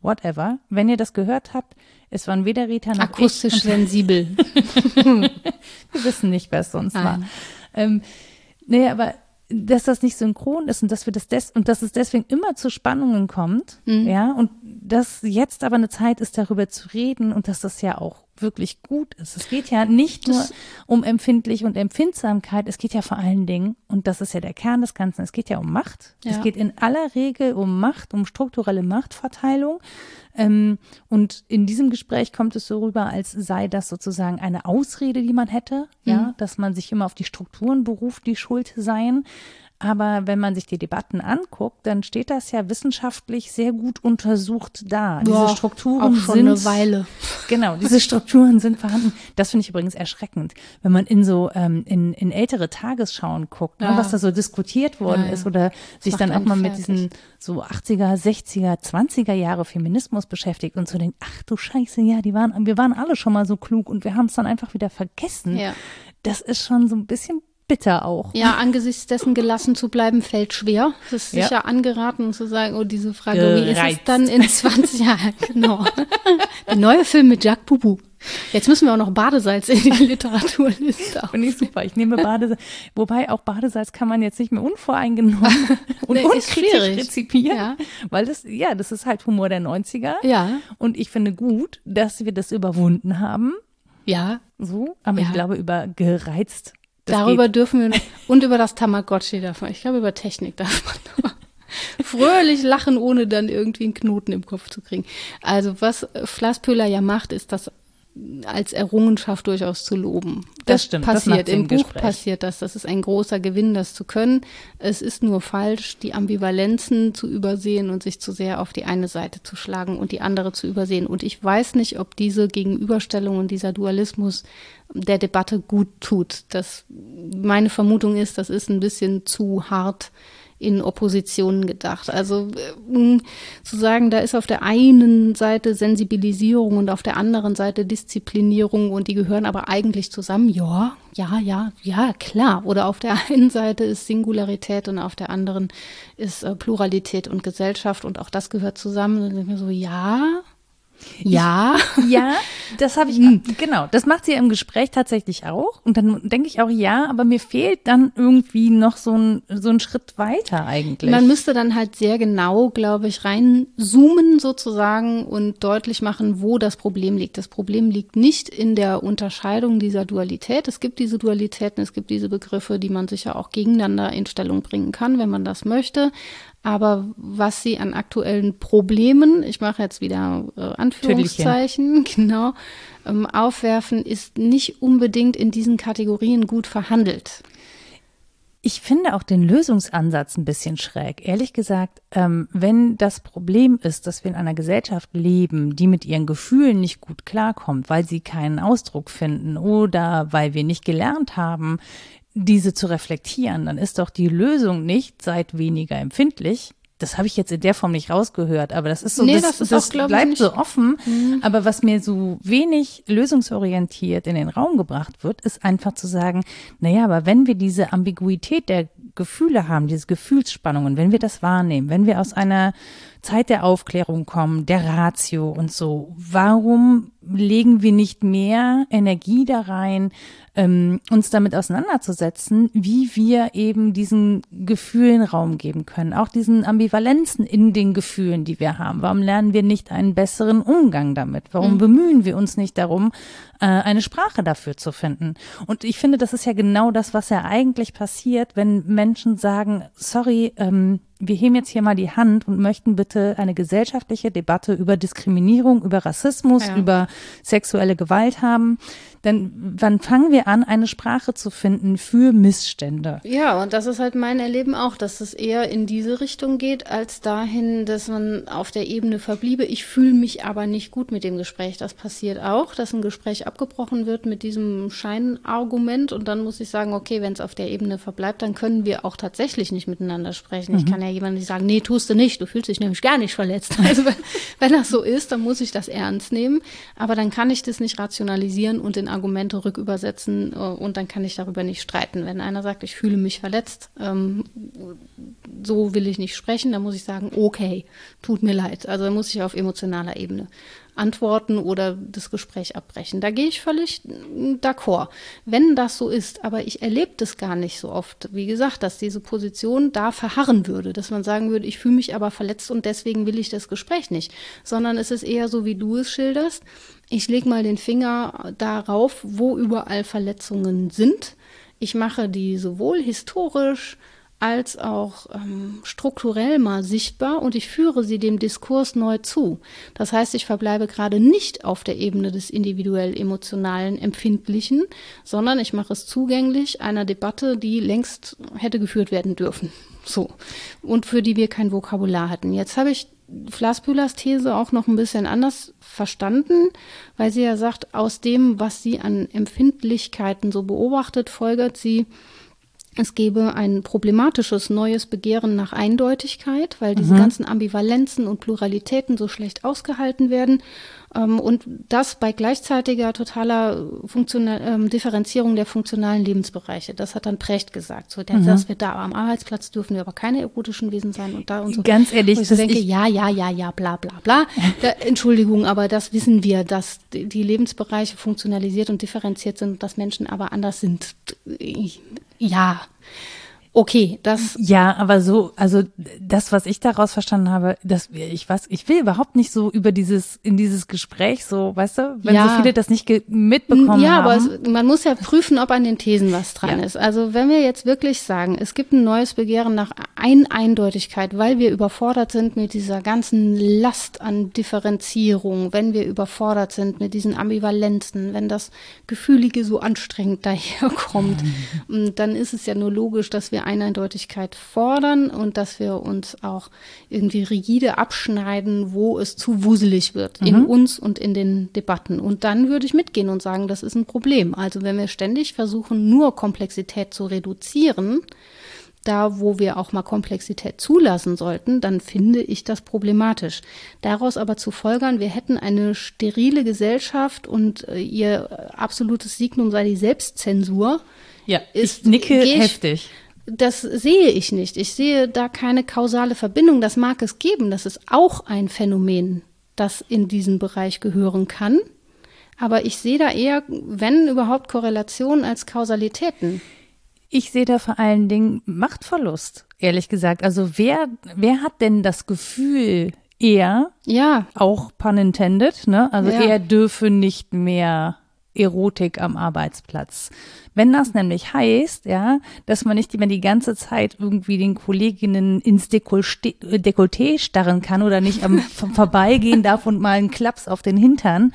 Whatever. Wenn ihr das gehört habt, es waren weder Rita noch Akustisch ich. sensibel. *laughs* Wir wissen nicht, wer es sonst war. Nein. Ähm, nee, aber dass das nicht synchron ist und dass wir das des und dass es deswegen immer zu Spannungen kommt, Mhm. ja, und dass jetzt aber eine Zeit ist, darüber zu reden und dass das ja auch wirklich gut ist. Es geht ja nicht nur um empfindlich und Empfindsamkeit, es geht ja vor allen Dingen, und das ist ja der Kern des Ganzen, es geht ja um Macht. Es Ja. geht in aller Regel um Macht, um strukturelle Machtverteilung. Ähm, und in diesem Gespräch kommt es so rüber, als sei das sozusagen eine Ausrede, die man hätte, ja, dass man sich immer auf die Strukturen beruft, die schuld seien. Aber wenn man sich die Debatten anguckt, dann steht das ja wissenschaftlich sehr gut untersucht da. Ja, Diese Strukturen auch schon sind eine Weile. Genau, diese Strukturen sind vorhanden. Das finde ich übrigens erschreckend, wenn man in so ähm, in, in ältere Tagesschauen guckt, ne, was da so diskutiert worden ja, ja. ist oder sich dann auch mal mit diesen so 80er, 60er, 20er Jahre Feminismus beschäftigt und so denkt, ach du Scheiße, ja, die waren, wir waren alle schon mal so klug und wir haben es dann einfach wieder vergessen. Ja. Das ist schon so ein bisschen bitter auch. Ja, angesichts dessen gelassen zu bleiben, fällt schwer. Es ist sicher ja. angeraten zu sagen, oh, diese Frage, Gereizt. wie ist es dann in 20 *laughs* Jahren? Genau. Der neue Film mit Jacques Boubou. Jetzt müssen wir auch noch Badesalz in die *laughs* Literaturliste auf. Finde ich super. Ich nehme Badesalz. Wobei auch Badesalz kann man jetzt nicht mehr unvoreingenommen *laughs* und nee, unkritisch rezipieren. Ja. Weil das, ja, das ist halt Humor der 90er. Ja. Und ich finde gut, dass wir das überwunden haben. Ja. So. Aber ja. ich glaube, über gereizt das Darüber geht. dürfen wir und über das Tamagotchi davon. Ich glaube, über Technik darf man *laughs* fröhlich lachen, ohne dann irgendwie einen Knoten im Kopf zu kriegen. Also was Flasspöhler ja macht, ist das als Errungenschaft durchaus zu loben. Das, das stimmt. Passiert das im, Buch Gespräch. passiert das. Das ist ein großer Gewinn, das zu können. Es ist nur falsch, die Ambivalenzen zu übersehen und sich zu sehr auf die eine Seite zu schlagen und die andere zu übersehen. Und ich weiß nicht, ob diese Gegenüberstellung und dieser Dualismus der Debatte gut tut. Das meine Vermutung ist, das ist ein bisschen zu hart in Oppositionen gedacht. Also äh, zu sagen, da ist auf der einen Seite Sensibilisierung und auf der anderen Seite Disziplinierung und die gehören aber eigentlich zusammen. Ja, ja, ja, ja, klar. Oder auf der *laughs* einen Seite ist Singularität und auf der anderen ist äh, Pluralität und Gesellschaft und auch das gehört zusammen. Dann sind wir so, ja, ja. Ich, *laughs* ja, das habe ich, hm. genau, das macht sie im Gespräch tatsächlich auch. Und dann denke ich auch, ja, aber mir fehlt dann irgendwie noch so ein, so ein Schritt weiter eigentlich. Man müsste dann halt sehr genau, glaube ich, reinzoomen sozusagen und deutlich machen, wo das Problem liegt. Das Problem liegt nicht in der Unterscheidung dieser Dualität. Es gibt diese Dualitäten, es gibt diese Begriffe, die man sicher auch gegeneinander in Stellung bringen kann, wenn man das möchte. Aber was sie an aktuellen Problemen, ich mache jetzt wieder äh, Anführungszeichen, Tüdelchen. *laughs* genau, ähm, aufwerfen, ist nicht unbedingt in diesen Kategorien gut verhandelt. Ich finde auch den Lösungsansatz ein bisschen schräg. Ehrlich gesagt, ähm, wenn das Problem ist, dass wir in einer Gesellschaft leben, die mit ihren Gefühlen nicht gut klarkommt, weil sie keinen Ausdruck finden oder weil wir nicht gelernt haben, diese zu reflektieren, dann ist doch die Lösung nicht, seid weniger empfindlich. Das habe ich jetzt in der Form nicht rausgehört, aber das ist so, nee, das, das, das auch, bleibt so offen. Mhm. Aber was mir so wenig lösungsorientiert in den Raum gebracht wird, ist einfach zu sagen, naja, aber wenn wir diese Ambiguität der Gefühle haben, diese Gefühlsspannungen, wenn wir das wahrnehmen, wenn wir aus einer Zeit der Aufklärung kommen, der Ratio und so, warum legen wir nicht mehr Energie da rein, ähm, uns damit auseinanderzusetzen, wie wir eben diesen Gefühlen Raum geben können, auch diesen Ambivalenzen in den Gefühlen, die wir haben. Warum lernen wir nicht einen besseren Umgang damit? Warum mhm. bemühen wir uns nicht darum, äh, eine Sprache dafür zu finden? Und ich finde, das ist ja genau das, was ja eigentlich passiert, wenn Menschen sagen, sorry, ähm, wir heben jetzt hier mal die Hand und möchten bitte eine gesellschaftliche Debatte über Diskriminierung, über Rassismus, ja. über sexuelle Gewalt haben. Denn wann fangen wir an, eine Sprache zu finden für Missstände? Ja, und das ist halt mein Erleben auch, dass es eher in diese Richtung geht, als dahin, dass man auf der Ebene verbliebe. Ich fühle mich aber nicht gut mit dem Gespräch. Das passiert auch, dass ein Gespräch abgebrochen wird mit diesem Scheinargument und dann muss ich sagen, okay, wenn es auf der Ebene verbleibt, dann können wir auch tatsächlich nicht miteinander sprechen. Mhm. Ich kann ja jemandem nicht sagen, nee, tust du nicht, du fühlst dich nämlich gar nicht verletzt. *laughs* Also wenn, wenn das so ist, dann muss ich das ernst nehmen, aber dann kann ich das nicht rationalisieren und in Argumente rückübersetzen äh, und dann kann ich darüber nicht streiten. Wenn einer sagt, ich fühle mich verletzt, ähm, so will ich nicht sprechen, dann muss ich sagen, okay, tut mir leid. Also muss ich auf emotionaler Ebene antworten oder das Gespräch abbrechen. Da gehe ich völlig d'accord. Wenn das so ist, aber ich erlebe das gar nicht so oft, wie gesagt, dass diese Position da verharren würde, dass man sagen würde, ich fühle mich aber verletzt und deswegen will ich das Gespräch nicht, sondern es ist eher so, wie du es schilderst. Ich lege mal den Finger darauf, wo überall Verletzungen sind. Ich mache die sowohl historisch, als auch ähm, strukturell mal sichtbar und ich führe sie dem Diskurs neu zu. Das heißt, ich verbleibe gerade nicht auf der Ebene des individuell emotionalen Empfindlichen, sondern ich mache es zugänglich einer Debatte, die längst hätte geführt werden dürfen. So. Und für die wir kein Vokabular hatten. Jetzt habe ich Flasspülers These auch noch ein bisschen anders verstanden, weil sie ja sagt, aus dem, was sie an Empfindlichkeiten so beobachtet, folgert sie, es gäbe ein problematisches neues Begehren nach Eindeutigkeit, weil diese mhm. ganzen Ambivalenzen und Pluralitäten so schlecht ausgehalten werden. Ähm, und das bei gleichzeitiger totaler Funktional ähm, Differenzierung der funktionalen Lebensbereiche. Das hat dann Precht gesagt. So, der, mhm. dass wir da am Arbeitsplatz dürfen wir aber keine erotischen Wesen sein und da und so. Ganz ehrlich, ich denke, ich ja, ja, ja, ja, bla, bla, bla. *laughs* da, Entschuldigung, aber das wissen wir, dass die Lebensbereiche funktionalisiert und differenziert sind, dass Menschen aber anders sind. Ja. Okay, das. Ja, aber so, also das, was ich daraus verstanden habe, dass ich was, ich will überhaupt nicht so über dieses, in dieses Gespräch so, weißt du, wenn ja. so viele das nicht mitbekommen ja, haben. Ja, aber es, man muss ja prüfen, ob an den Thesen was dran ja. ist. Also wenn wir jetzt wirklich sagen, es gibt ein neues Begehren nach ein Eindeutigkeit, weil wir überfordert sind mit dieser ganzen Last an Differenzierung, wenn wir überfordert sind mit diesen Ambivalenzen, wenn das Gefühlige so anstrengend *laughs* daherkommt, *laughs* dann ist es ja nur logisch, dass wir Eindeutigkeit fordern und dass wir uns auch irgendwie rigide abschneiden, wo es zu wuselig wird, mhm. in uns und in den Debatten. Und dann würde ich mitgehen und sagen, das ist ein Problem. Also wenn wir ständig versuchen, nur Komplexität zu reduzieren, da, wo wir auch mal Komplexität zulassen sollten, dann finde ich das problematisch. Daraus aber zu folgern, wir hätten eine sterile Gesellschaft und äh, ihr absolutes Signum sei die Selbstzensur. Ja, ist, ich nicke ich, heftig das sehe ich nicht. Ich sehe da keine kausale Verbindung. Das mag es geben. Das ist auch ein Phänomen, das in diesen Bereich gehören kann. Aber ich sehe da eher, wenn überhaupt, Korrelationen als Kausalitäten. Ich sehe da vor allen Dingen Machtverlust, ehrlich gesagt. Also wer, wer hat denn das Gefühl, er, ja, auch pun intended, ne? Also ja. er dürfe nicht mehr Erotik am Arbeitsplatz. Wenn das nämlich heißt, ja, dass man nicht immer die ganze Zeit irgendwie den Kolleginnen ins Dekolleté starren kann oder nicht am Vorbeigehen darf und mal einen Klaps auf den Hintern,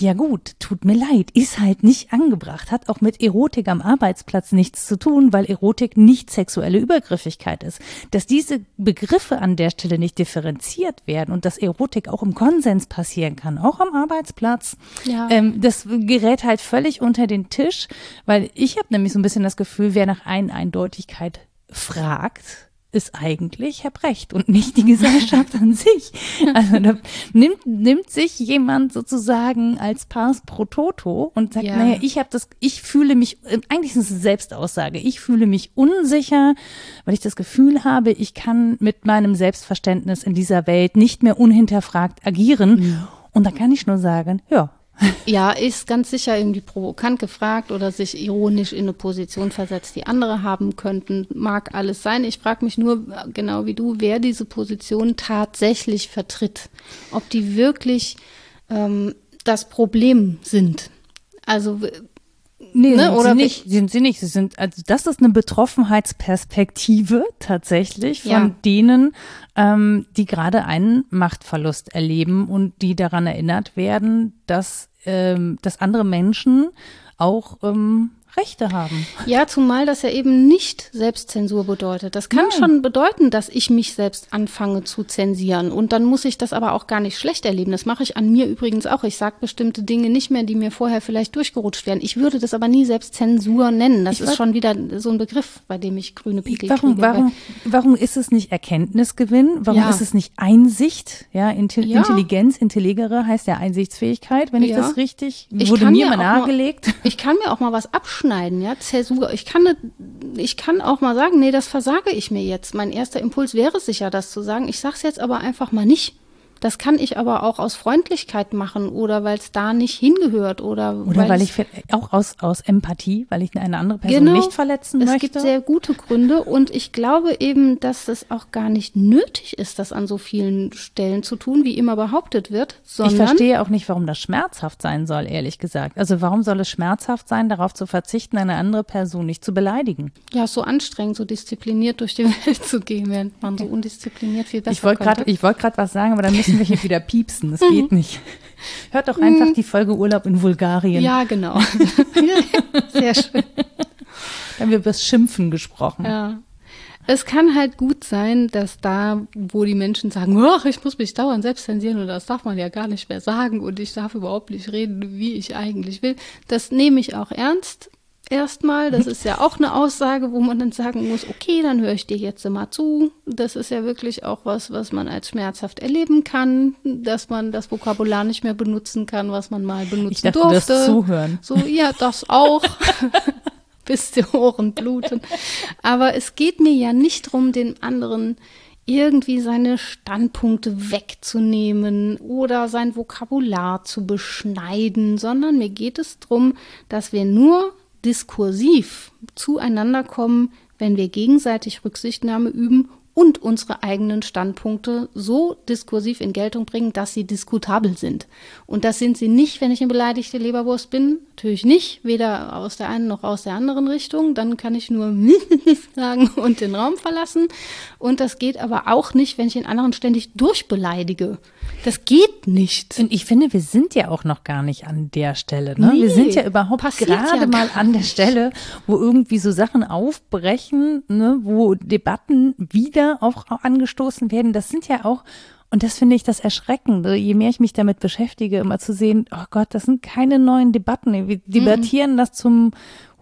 ja gut, tut mir leid, ist halt nicht angebracht, hat auch mit Erotik am Arbeitsplatz nichts zu tun, weil Erotik nicht sexuelle Übergriffigkeit ist. Dass diese Begriffe an der Stelle nicht differenziert werden und dass Erotik auch im Konsens passieren kann, auch am Arbeitsplatz, ja. ähm, das gerät halt völlig unter den Tisch, weil ich habe nämlich so ein bisschen das Gefühl, wer nach Eindeutigkeit fragt, ist eigentlich Herr Brecht und nicht die *laughs* Gesellschaft an sich. Also da nimmt, nimmt sich jemand sozusagen als Pars pro Toto und sagt, ja. naja, ich habe das, ich fühle mich, eigentlich ist es eine Selbstaussage, ich fühle mich unsicher, weil ich das Gefühl habe, ich kann mit meinem Selbstverständnis in dieser Welt nicht mehr unhinterfragt agieren. Mhm. Und da kann ich nur sagen, ja, ja, ist ganz sicher irgendwie provokant gefragt oder sich ironisch in eine Position versetzt, die andere haben könnten. Mag alles sein. Ich frage mich nur, genau wie du, wer diese Position tatsächlich vertritt. Ob die wirklich ähm, das Problem sind. Also Nee, ne? sind oder sie nicht. Sind sie nicht. Sie sind, also das ist eine Betroffenheitsperspektive tatsächlich von ja. denen, ähm, die gerade einen Machtverlust erleben und die daran erinnert werden, dass, ähm, dass andere Menschen auch ähm, Rechte haben. Ja, zumal das ja eben nicht Selbstzensur bedeutet. Das kann Nein. schon bedeuten, dass ich mich selbst anfange zu zensieren. Und dann muss ich das aber auch gar nicht schlecht erleben. Das mache ich an mir übrigens auch. Ich sage bestimmte Dinge nicht mehr, die mir vorher vielleicht durchgerutscht wären. Ich würde das aber nie Selbstzensur nennen. Das ich ist schon wieder so ein Begriff, bei dem ich grüne Pickel warum, kriege. Warum, warum ist es nicht Erkenntnisgewinn? Warum ja. ist es nicht Einsicht? Ja, Intelli ja. Intelligenz, Intelligere heißt ja Einsichtsfähigkeit, wenn ich ja. das richtig, ich wurde mir mal nahegelegt. Mal, ich kann mir auch mal was abschneiden abschneiden, ja, Zäsur. Ich kann, ich kann auch mal sagen, nee, das versage ich mir jetzt. Mein erster Impuls wäre sicher, das zu sagen. Ich sage es jetzt aber einfach mal nicht. Das kann ich aber auch aus Freundlichkeit machen oder weil es da nicht hingehört oder oder weil ich auch aus aus Empathie, weil ich eine andere Person genau, nicht verletzen möchte. Es gibt sehr gute Gründe und ich glaube eben, dass es auch gar nicht nötig ist, das an so vielen Stellen zu tun, wie immer behauptet wird. Sondern ich verstehe auch nicht, warum das schmerzhaft sein soll, ehrlich gesagt. Also warum soll es schmerzhaft sein, darauf zu verzichten, eine andere Person nicht zu beleidigen? Ja, so anstrengend, so diszipliniert durch die Welt *laughs* zu gehen, während man so undiszipliniert viel besser Ich wollte gerade, ich wollte gerade was sagen, aber dann müssen müssen wir hier wieder piepsen. Das geht nicht. Hört doch einfach die Folge Urlaub in Bulgarien. Ja, genau. *laughs* Sehr schön. Da haben wir über das Schimpfen gesprochen. Ja. Es kann halt gut sein, dass da, wo die Menschen sagen, ach, ich muss mich dauernd selbst zensieren und das darf man ja gar nicht mehr sagen und ich darf überhaupt nicht reden, wie ich eigentlich will. Das nehme ich auch ernst erstmal. Das ist ja auch eine Aussage, wo man dann sagen muss, okay, dann höre ich dir jetzt mal zu. Das ist ja wirklich auch was, was man als schmerzhaft erleben kann, dass man das Vokabular nicht mehr benutzen kann, was man mal benutzen ich dachte, durfte. Das zuhören. So, ja, das auch. *laughs* Bis die Ohren bluten. Aber es geht mir ja nicht darum, den anderen irgendwie seine Standpunkte wegzunehmen oder sein Vokabular zu beschneiden, sondern mir geht es darum, dass wir nur diskursiv zueinander kommen, wenn wir gegenseitig Rücksichtnahme üben und unsere eigenen Standpunkte so diskursiv in Geltung bringen, dass sie diskutabel sind. Und das sind sie nicht, wenn ich eine beleidigte Leberwurst bin. Natürlich nicht, weder aus der einen noch aus der anderen Richtung. Dann kann ich nur *laughs* sagen und den Raum verlassen. Und das geht aber auch nicht, wenn ich den anderen ständig durchbeleidige. Das geht nicht. Und ich finde, wir sind ja auch noch gar nicht an der Stelle. Ne? Nee, wir sind ja überhaupt gerade ja mal an der Stelle, wo irgendwie so Sachen aufbrechen, ne? wo Debatten wieder auch angestoßen werden. Das sind ja auch und das finde ich das Erschreckende, je mehr ich mich damit beschäftige, immer zu sehen, oh Gott, das sind keine neuen Debatten. Wir debattieren mhm. das zum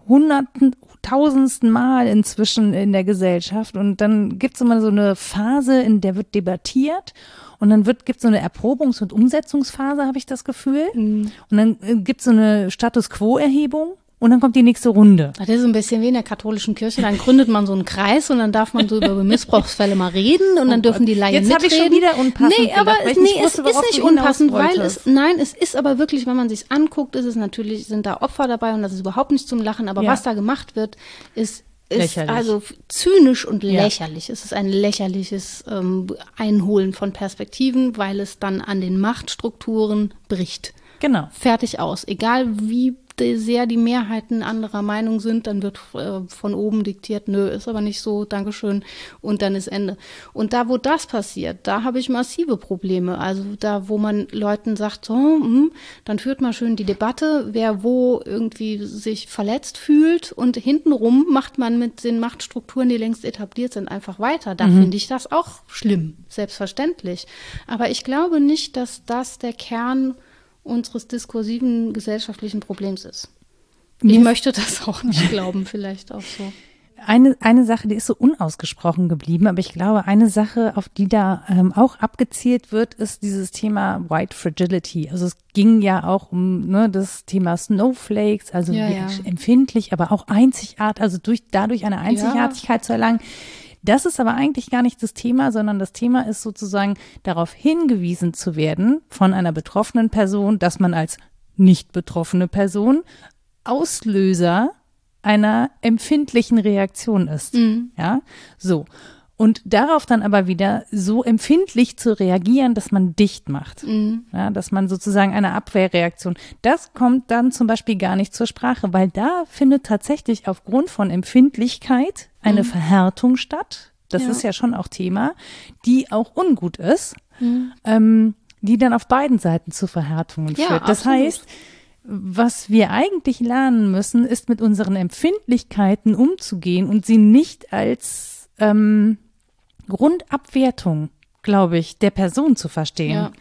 hunderten, tausendsten Mal inzwischen in der Gesellschaft. Und dann gibt es immer so eine Phase, in der wird debattiert und dann wird, gibt es so eine Erprobungs- und Umsetzungsphase, habe ich das Gefühl. Mhm. Und dann äh, gibt es so eine Status Quo-Erhebung. Und dann kommt die nächste Runde. Das ist ein bisschen wie in der katholischen Kirche. Dann gründet man so einen Kreis und dann darf man so über *laughs* Missbrauchsfälle mal reden und dann oh dürfen die Laien Jetzt mitreden. Jetzt habe ich schon wieder unpassend Nee, aber gedacht, nee, wusste, es ist nicht unpassend, weil es, nein, es ist aber wirklich, wenn man sich anguckt, ist es natürlich, sind da Opfer dabei und das ist überhaupt nicht zum Lachen. Aber ja. was da gemacht wird, ist ist lächerlich. also zynisch und lächerlich. Ja. Es ist ein lächerliches ähm, Einholen von Perspektiven, weil es dann an den Machtstrukturen bricht. Genau. Fertig aus. Egal wie sehr die Mehrheiten anderer Meinung sind, dann wird äh, von oben diktiert, nö, ist aber nicht so, Dankeschön, und dann ist Ende. Und da, wo das passiert, da habe ich massive Probleme. Also da, wo man Leuten sagt, so, mh, hm, dann führt mal schön die Debatte, wer wo irgendwie sich verletzt fühlt und hintenrum macht man mit den Machtstrukturen, die längst etabliert sind, einfach weiter. Da mhm. finde ich das auch schlimm, selbstverständlich. Aber ich glaube nicht, dass das der Kern unseres diskursiven gesellschaftlichen Problems ist. Ich möchte das auch nicht glauben, vielleicht auch so. Eine, eine Sache, die ist so unausgesprochen geblieben, aber ich glaube, eine Sache, auf die da ähm, auch abgezielt wird, ist dieses Thema White Fragility. Also es ging ja auch um ne, das Thema Snowflakes, also ja, ja. empfindlich, aber auch einzigartig, also durch, dadurch eine Einzigartigkeit ja. zu erlangen. Das ist aber eigentlich gar nicht das Thema, sondern das Thema ist sozusagen darauf hingewiesen zu werden von einer betroffenen Person, dass man als nicht betroffene Person Auslöser einer empfindlichen Reaktion ist. Mhm. Ja, so. Und darauf dann aber wieder so empfindlich zu reagieren, dass man dicht macht. Mhm. Ja, dass man sozusagen eine Abwehrreaktion. Das kommt dann zum Beispiel gar nicht zur Sprache, weil da findet tatsächlich aufgrund von Empfindlichkeit eine mhm. Verhärtung statt. Das ja. ist ja schon auch Thema, die auch ungut ist, mhm. ähm, die dann auf beiden Seiten zu Verhärtungen ja, führt. Das absolut. heißt, was wir eigentlich lernen müssen, ist mit unseren Empfindlichkeiten umzugehen und sie nicht als ähm, Grundabwertung, glaube ich, der Person zu verstehen. Ja.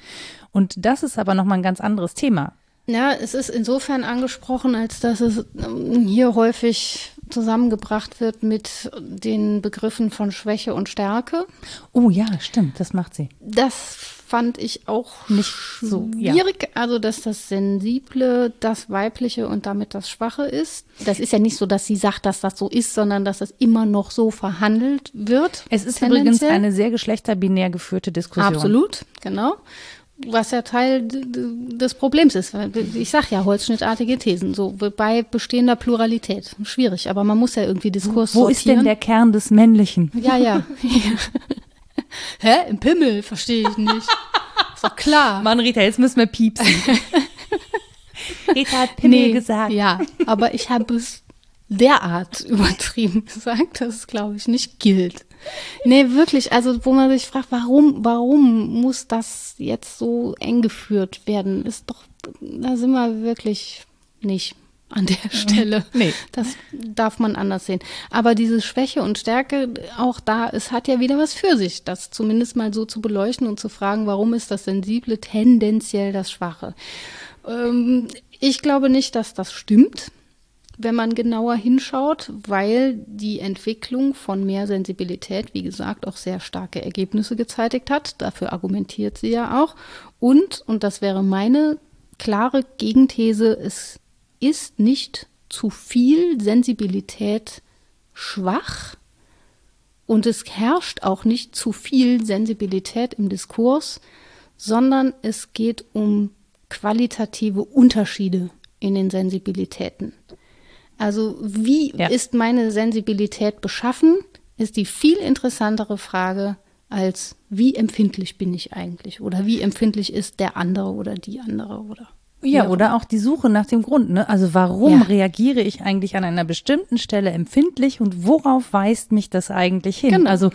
Und das ist aber nochmal ein ganz anderes Thema. Ja, es ist insofern angesprochen, als dass es ähm, hier häufig zusammengebracht wird mit den Begriffen von Schwäche und Stärke. Oh ja, stimmt, das macht sie. Das fand ich auch nicht so schwierig. Ja. Also, dass das Sensible das Weibliche und damit das Schwache ist. Das ist ja nicht so, dass sie sagt, dass das so ist, sondern dass das immer noch so verhandelt wird. Es ist übrigens eine sehr geschlechterbinär geführte Diskussion. Absolut, genau was ja Teil des Problems ist. Ich sage ja holzschnittartige Thesen, so bei bestehender Pluralität. Schwierig, aber man muss ja irgendwie Diskurs Wo sortieren. ist denn der Kern des Männlichen? Ja, ja. *laughs* Hä? Im Pimmel? Verstehe ich nicht. Ist doch klar. Mann, Rita, jetzt müssen wir piepsen. *laughs* Rita hat Pimmel nee, gesagt. Ja, aber ich habe es derart *laughs* übertrieben gesagt, dass es, glaube ich, nicht gilt. Nee, wirklich, also wo man sich fragt, warum, warum muss das jetzt so eng geführt werden? Ist doch, da sind wir wirklich nicht. an der Stelle. Nee. Das darf man anders sehen. Aber diese Schwäche und Stärke, auch da, es hat ja wieder was für sich, das zumindest mal so zu beleuchten und zu fragen, warum ist das Sensible tendenziell das Schwache? Ähm, ich glaube nicht, dass das stimmt wenn man genauer hinschaut, weil die Entwicklung von mehr Sensibilität, wie gesagt, auch sehr starke Ergebnisse gezeitigt hat. Dafür argumentiert sie ja auch. Und, und das wäre meine klare Gegenthese, es ist nicht zu viel Sensibilität schwach und es herrscht auch nicht zu viel Sensibilität im Diskurs, sondern es geht um qualitative Unterschiede in den Sensibilitäten. Also wie ja. ist meine Sensibilität beschaffen, ist die viel interessantere Frage als wie empfindlich bin ich eigentlich oder wie empfindlich ist der andere oder die andere oder ja, oder auch die Suche nach dem Grund. Ne? Also warum ja. reagiere ich eigentlich an einer bestimmten Stelle empfindlich und worauf weist mich das eigentlich hin? Genau. Also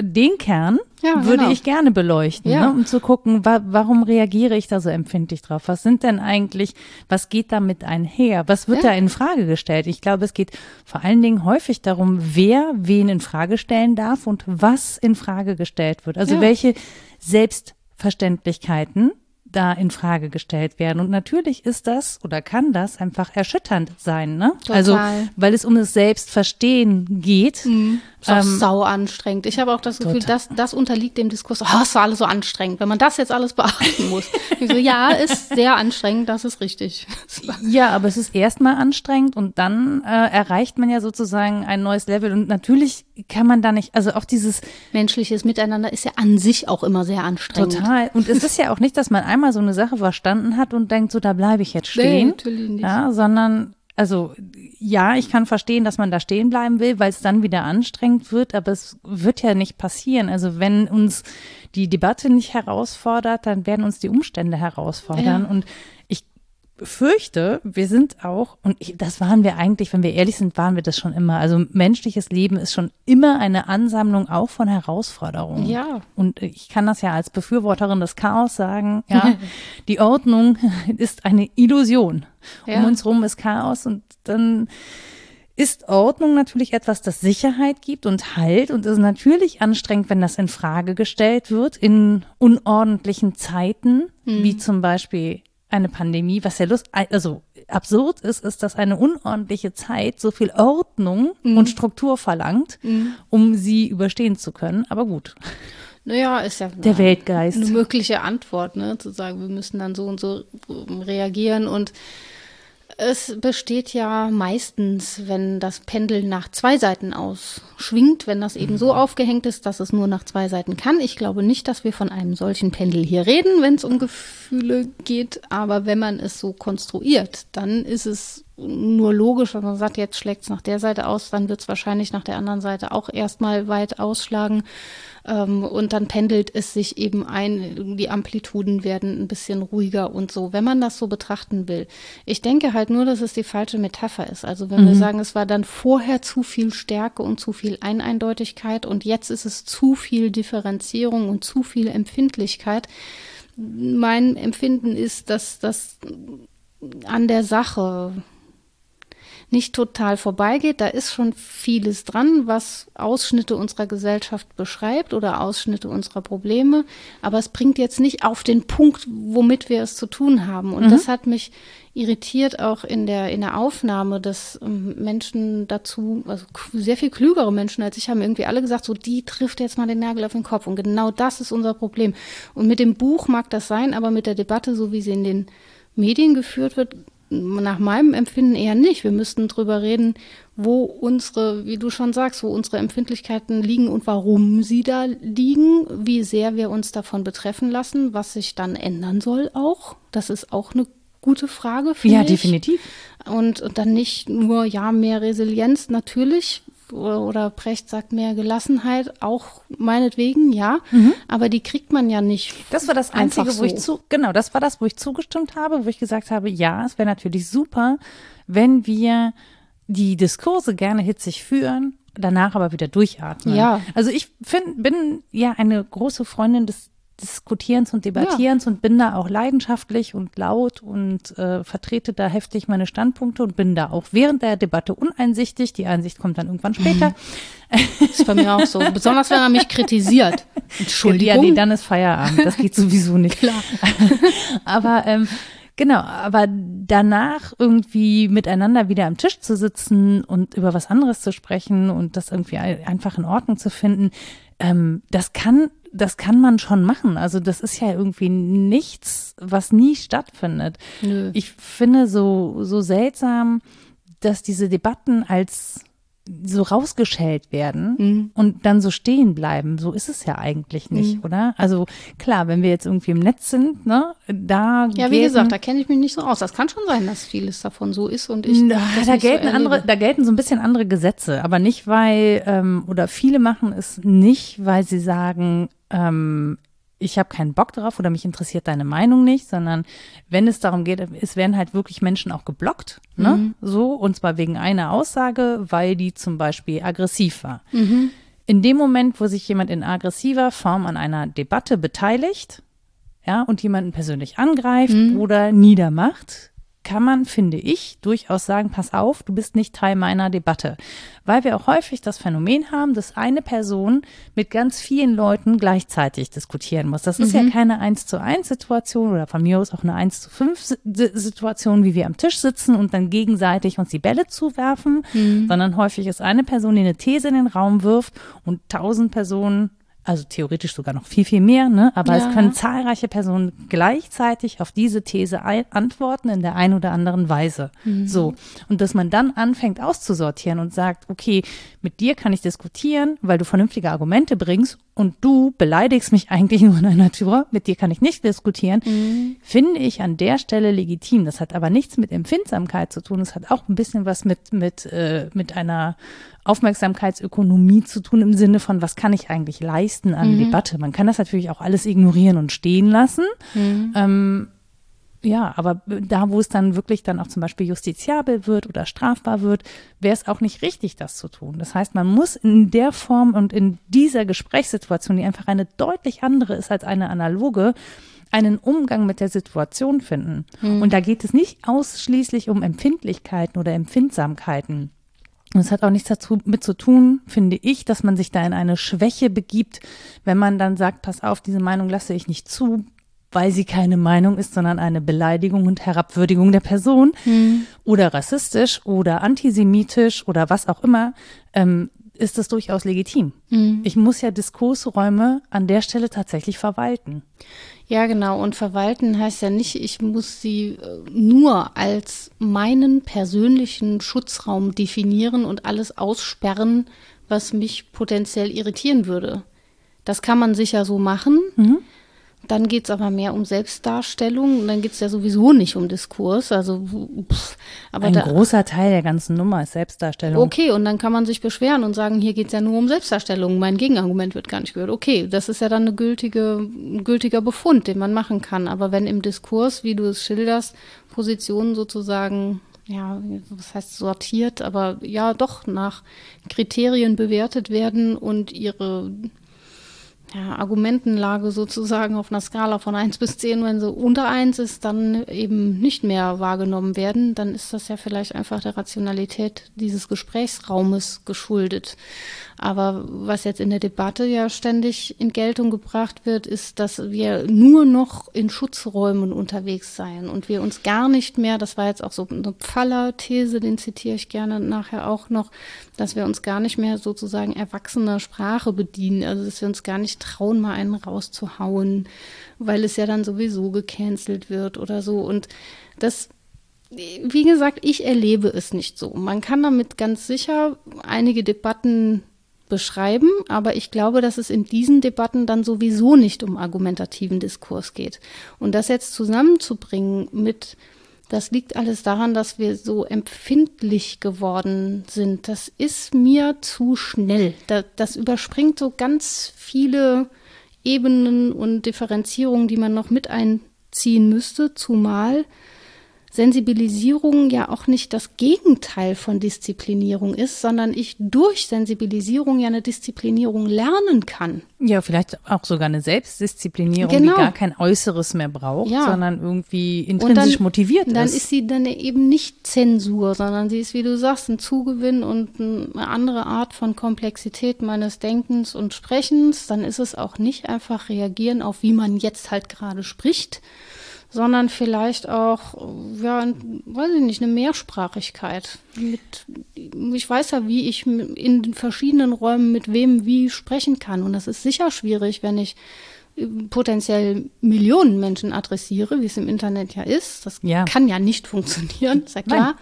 den Kern ja, würde genau. ich gerne beleuchten, ja. ne? um zu gucken, wa warum reagiere ich da so empfindlich drauf? Was sind denn eigentlich, was geht damit einher? Was wird da in Frage gestellt? Ich glaube, es geht vor allen Dingen häufig darum, wer wen in Frage stellen darf und was in Frage gestellt wird. Also welche Selbstverständlichkeiten da in Frage gestellt werden. Und natürlich ist das oder kann das einfach erschütternd sein, ne? Total. Also, weil es um das Selbstverstehen geht. Mhm. Ist auch ähm, sau anstrengend. Ich habe auch das Gefühl, dass das unterliegt dem Diskurs. Oh, ist alles so anstrengend, wenn man das jetzt alles beachten muss. *laughs* so, ja, ist sehr anstrengend, das ist richtig. *laughs* ja, aber es ist erstmal anstrengend und dann äh, erreicht man ja sozusagen ein neues Level. Und natürlich kann man da nicht, also auch dieses menschliches Miteinander ist ja an sich auch immer sehr anstrengend. Total. Und es ist ja auch nicht, dass man einmal so eine Sache verstanden hat und denkt, so da bleibe ich jetzt stehen. Nee, natürlich nicht. Ja, sondern also ja, ich kann verstehen, dass man da stehen bleiben will, weil es dann wieder anstrengend wird, aber es wird ja nicht passieren. Also wenn uns die Debatte nicht herausfordert, dann werden uns die Umstände herausfordern. Ja. Und ich fürchte, wir sind auch, und ich, das waren wir eigentlich, wenn wir ehrlich sind, waren wir das schon immer. Also menschliches Leben ist schon immer eine Ansammlung auch von Herausforderungen. Ja. Und ich kann das ja als Befürworterin des Chaos sagen, ja, *laughs* die Ordnung *laughs* ist eine Illusion. Ja. Um uns rum ist Chaos und dann ist Ordnung natürlich etwas, das Sicherheit gibt und Halt und ist natürlich anstrengend, wenn das in Frage gestellt wird in unordentlichen Zeiten, mhm. wie zum Beispiel eine Pandemie, was ja lust, also absurd ist, ist, dass eine unordentliche Zeit so viel Ordnung mhm. und Struktur verlangt, mhm. um sie überstehen zu können. Aber gut. Naja, ist ja der Weltgeist. Eine mögliche Antwort, ne? Zu sagen, wir müssen dann so und so reagieren und es besteht ja meistens, wenn das Pendel nach zwei Seiten ausschwingt, wenn das eben so mhm. aufgehängt ist, dass es nur nach zwei Seiten kann. Ich glaube nicht, dass wir von einem solchen Pendel hier reden, wenn es um Gefühle geht. Aber wenn man es so konstruiert, dann ist es nur logisch, wenn man sagt, jetzt schlägt es nach der Seite aus, dann wird es wahrscheinlich nach der anderen Seite auch erstmal weit ausschlagen. Ähm, und dann pendelt es sich eben ein, die Amplituden werden ein bisschen ruhiger und so, wenn man das so betrachten will. Ich denke halt nur, dass es die falsche Metapher ist. Also wenn mhm. wir sagen, es war dann vorher zu viel Stärke und zu viel Eineindeutigkeit und jetzt ist es zu viel Differenzierung und zu viel Empfindlichkeit. Mein Empfinden ist, dass das an der Sache nicht total vorbeigeht. Da ist schon vieles dran, was Ausschnitte unserer Gesellschaft beschreibt oder Ausschnitte unserer Probleme. Aber es bringt jetzt nicht auf den Punkt, womit wir es zu tun haben. Und mhm. das hat mich irritiert auch in der, in der Aufnahme, dass ähm, Menschen dazu, also sehr viel klügere Menschen als ich, haben irgendwie alle gesagt, so die trifft jetzt mal den Nagel auf den Kopf. Und genau das ist unser Problem. Und mit dem Buch mag das sein, aber mit der Debatte, so wie sie in den Medien geführt wird, nach meinem Empfinden eher nicht. Wir müssten drüber reden, wo unsere, wie du schon sagst, wo unsere Empfindlichkeiten liegen und warum sie da liegen, wie sehr wir uns davon betreffen lassen, was sich dann ändern soll auch. Das ist auch eine gute Frage. Ja, ich. definitiv. Und, und dann nicht nur, ja, mehr Resilienz natürlich, oder Brecht sagt mehr Gelassenheit, auch meinetwegen, ja, mhm. aber die kriegt man ja nicht. Das war das Einzige, so. wo ich zu, genau, das war das, wo ich zugestimmt habe, wo ich gesagt habe, ja, es wäre natürlich super, wenn wir die Diskurse gerne hitzig führen, danach aber wieder durchatmen. Ja. Also ich find, bin ja eine große Freundin des Diskutierens und Debattierens ja. und bin da auch leidenschaftlich und laut und äh, vertrete da heftig meine Standpunkte und bin da auch während der Debatte uneinsichtig. Die Einsicht kommt dann irgendwann später. Das ist bei mir auch so. Besonders wenn er mich kritisiert. Entschuldigung. Ja, nee, dann ist Feierabend. Das geht sowieso nicht. Klar. *laughs* Aber ähm, Genau, aber danach irgendwie miteinander wieder am Tisch zu sitzen und über was anderes zu sprechen und das irgendwie einfach in Ordnung zu finden, ähm, das kann, das kann man schon machen. Also das ist ja irgendwie nichts, was nie stattfindet. Nö. Ich finde so, so seltsam, dass diese Debatten als so rausgeschält werden mhm. und dann so stehen bleiben. So ist es ja eigentlich nicht, mhm. oder? Also klar, wenn wir jetzt irgendwie im Netz sind, ne, da Ja, wie gesagt, da kenne ich mich nicht so aus. Das kann schon sein, dass vieles davon so ist und ich Na, da gelten so andere, da gelten so ein bisschen andere Gesetze, aber nicht weil ähm, oder viele machen es nicht, weil sie sagen, ähm, ich habe keinen Bock drauf oder mich interessiert deine Meinung nicht, sondern wenn es darum geht, es werden halt wirklich Menschen auch geblockt, ne? Mhm. So, und zwar wegen einer Aussage, weil die zum Beispiel aggressiv war. Mhm. In dem Moment, wo sich jemand in aggressiver Form an einer Debatte beteiligt, ja, und jemanden persönlich angreift mhm. oder niedermacht, kann man, finde ich, durchaus sagen, pass auf, du bist nicht Teil meiner Debatte. Weil wir auch häufig das Phänomen haben, dass eine Person mit ganz vielen Leuten gleichzeitig diskutieren muss. Das ist mhm. ja keine 1 zu 1 Situation oder von mir aus auch eine 1 zu 5 Situation, wie wir am Tisch sitzen und dann gegenseitig uns die Bälle zuwerfen, mhm. sondern häufig ist eine Person, die eine These in den Raum wirft und tausend Personen also theoretisch sogar noch viel, viel mehr, ne? aber ja. es können zahlreiche Personen gleichzeitig auf diese These antworten in der einen oder anderen Weise. Mhm. So. Und dass man dann anfängt auszusortieren und sagt, okay, mit dir kann ich diskutieren, weil du vernünftige Argumente bringst und du beleidigst mich *laughs* eigentlich nur in der Natur, mit dir kann ich nicht diskutieren, mhm. finde ich an der Stelle legitim. Das hat aber nichts mit Empfindsamkeit zu tun. Es hat auch ein bisschen was mit, mit, äh, mit einer Aufmerksamkeitsökonomie zu tun im Sinne von, was kann ich eigentlich leisten an mhm. Debatte. Man kann das natürlich auch alles ignorieren und stehen lassen. Mhm. Ähm, ja, aber da, wo es dann wirklich dann auch zum Beispiel justiziabel wird oder strafbar wird, wäre es auch nicht richtig, das zu tun. Das heißt, man muss in der Form und in dieser Gesprächssituation, die einfach eine deutlich andere ist als eine analoge, einen Umgang mit der Situation finden. Mhm. Und da geht es nicht ausschließlich um Empfindlichkeiten oder Empfindsamkeiten. Und es hat auch nichts dazu mit zu tun, finde ich, dass man sich da in eine Schwäche begibt, wenn man dann sagt, pass auf, diese Meinung lasse ich nicht zu, weil sie keine Meinung ist, sondern eine Beleidigung und Herabwürdigung der Person mhm. oder rassistisch oder antisemitisch oder was auch immer, ähm, ist das durchaus legitim. Mhm. Ich muss ja Diskursräume an der Stelle tatsächlich verwalten. Ja, genau. Und verwalten heißt ja nicht, ich muss sie äh, nur als meinen persönlichen Schutzraum definieren und alles aussperren, was mich potenziell irritieren würde. Das kann man sicher so machen. Mhm. Dann geht es aber mehr um Selbstdarstellung und dann geht es ja sowieso nicht um Diskurs. Also, pff, aber Ein da, großer Teil der ganzen Nummer ist Selbstdarstellung. Okay, und dann kann man sich beschweren und sagen, hier geht es ja nur um Selbstdarstellung. Mein Gegenargument wird gar nicht gehört. Okay, das ist ja dann eine gültige, ein gültiger Befund, den man machen kann. Aber wenn im Diskurs, wie du es schilderst, Positionen sozusagen ja, was heißt sortiert, aber ja, doch nach Kriterien bewertet werden und ihre ja, Argumentenlage sozusagen auf einer Skala von 1 bis 10, wenn sie unter 1 ist, dann eben nicht mehr wahrgenommen werden, dann ist das ja vielleicht einfach der Rationalität dieses Gesprächsraumes geschuldet. Aber was jetzt in der Debatte ja ständig in Geltung gebracht wird, ist, dass wir nur noch in Schutzräumen unterwegs seien und wir uns gar nicht mehr, das war jetzt auch so eine Pfaller-These, den zitiere ich gerne nachher auch noch, dass wir uns gar nicht mehr sozusagen erwachsener Sprache bedienen, also dass wir uns gar nicht trauen, mal einen rauszuhauen, weil es ja dann sowieso gecancelt wird oder so. Und das wie gesagt, ich erlebe es nicht so. Man kann damit ganz sicher einige Debatten beschreiben, aber ich glaube, dass es in diesen Debatten dann sowieso nicht um argumentativen Diskurs geht. Und das jetzt zusammenzubringen mit, das liegt alles daran, dass wir so empfindlich geworden sind, das ist mir zu schnell. Das, das überspringt so ganz viele Ebenen und Differenzierungen, die man noch mit einziehen müsste, zumal Sensibilisierung ja auch nicht das Gegenteil von Disziplinierung ist, sondern ich durch Sensibilisierung ja eine Disziplinierung lernen kann. Ja, vielleicht auch sogar eine Selbstdisziplinierung, genau. die gar kein Äußeres mehr braucht, ja. sondern irgendwie intrinsisch dann, motiviert ist. Dann ist sie dann eben nicht Zensur, sondern sie ist, wie du sagst, ein Zugewinn und eine andere Art von Komplexität meines Denkens und Sprechens. Dann ist es auch nicht einfach reagieren auf, wie man jetzt halt gerade spricht, sondern vielleicht auch, ja, weiß ich nicht, eine Mehrsprachigkeit. Mit, ich weiß ja, wie ich in den verschiedenen Räumen mit wem wie sprechen kann. Und das ist sicher schwierig, wenn ich äh, potenziell Millionen Menschen adressiere, wie es im Internet ja ist. Das ja. kann ja nicht funktionieren, ist ja klar.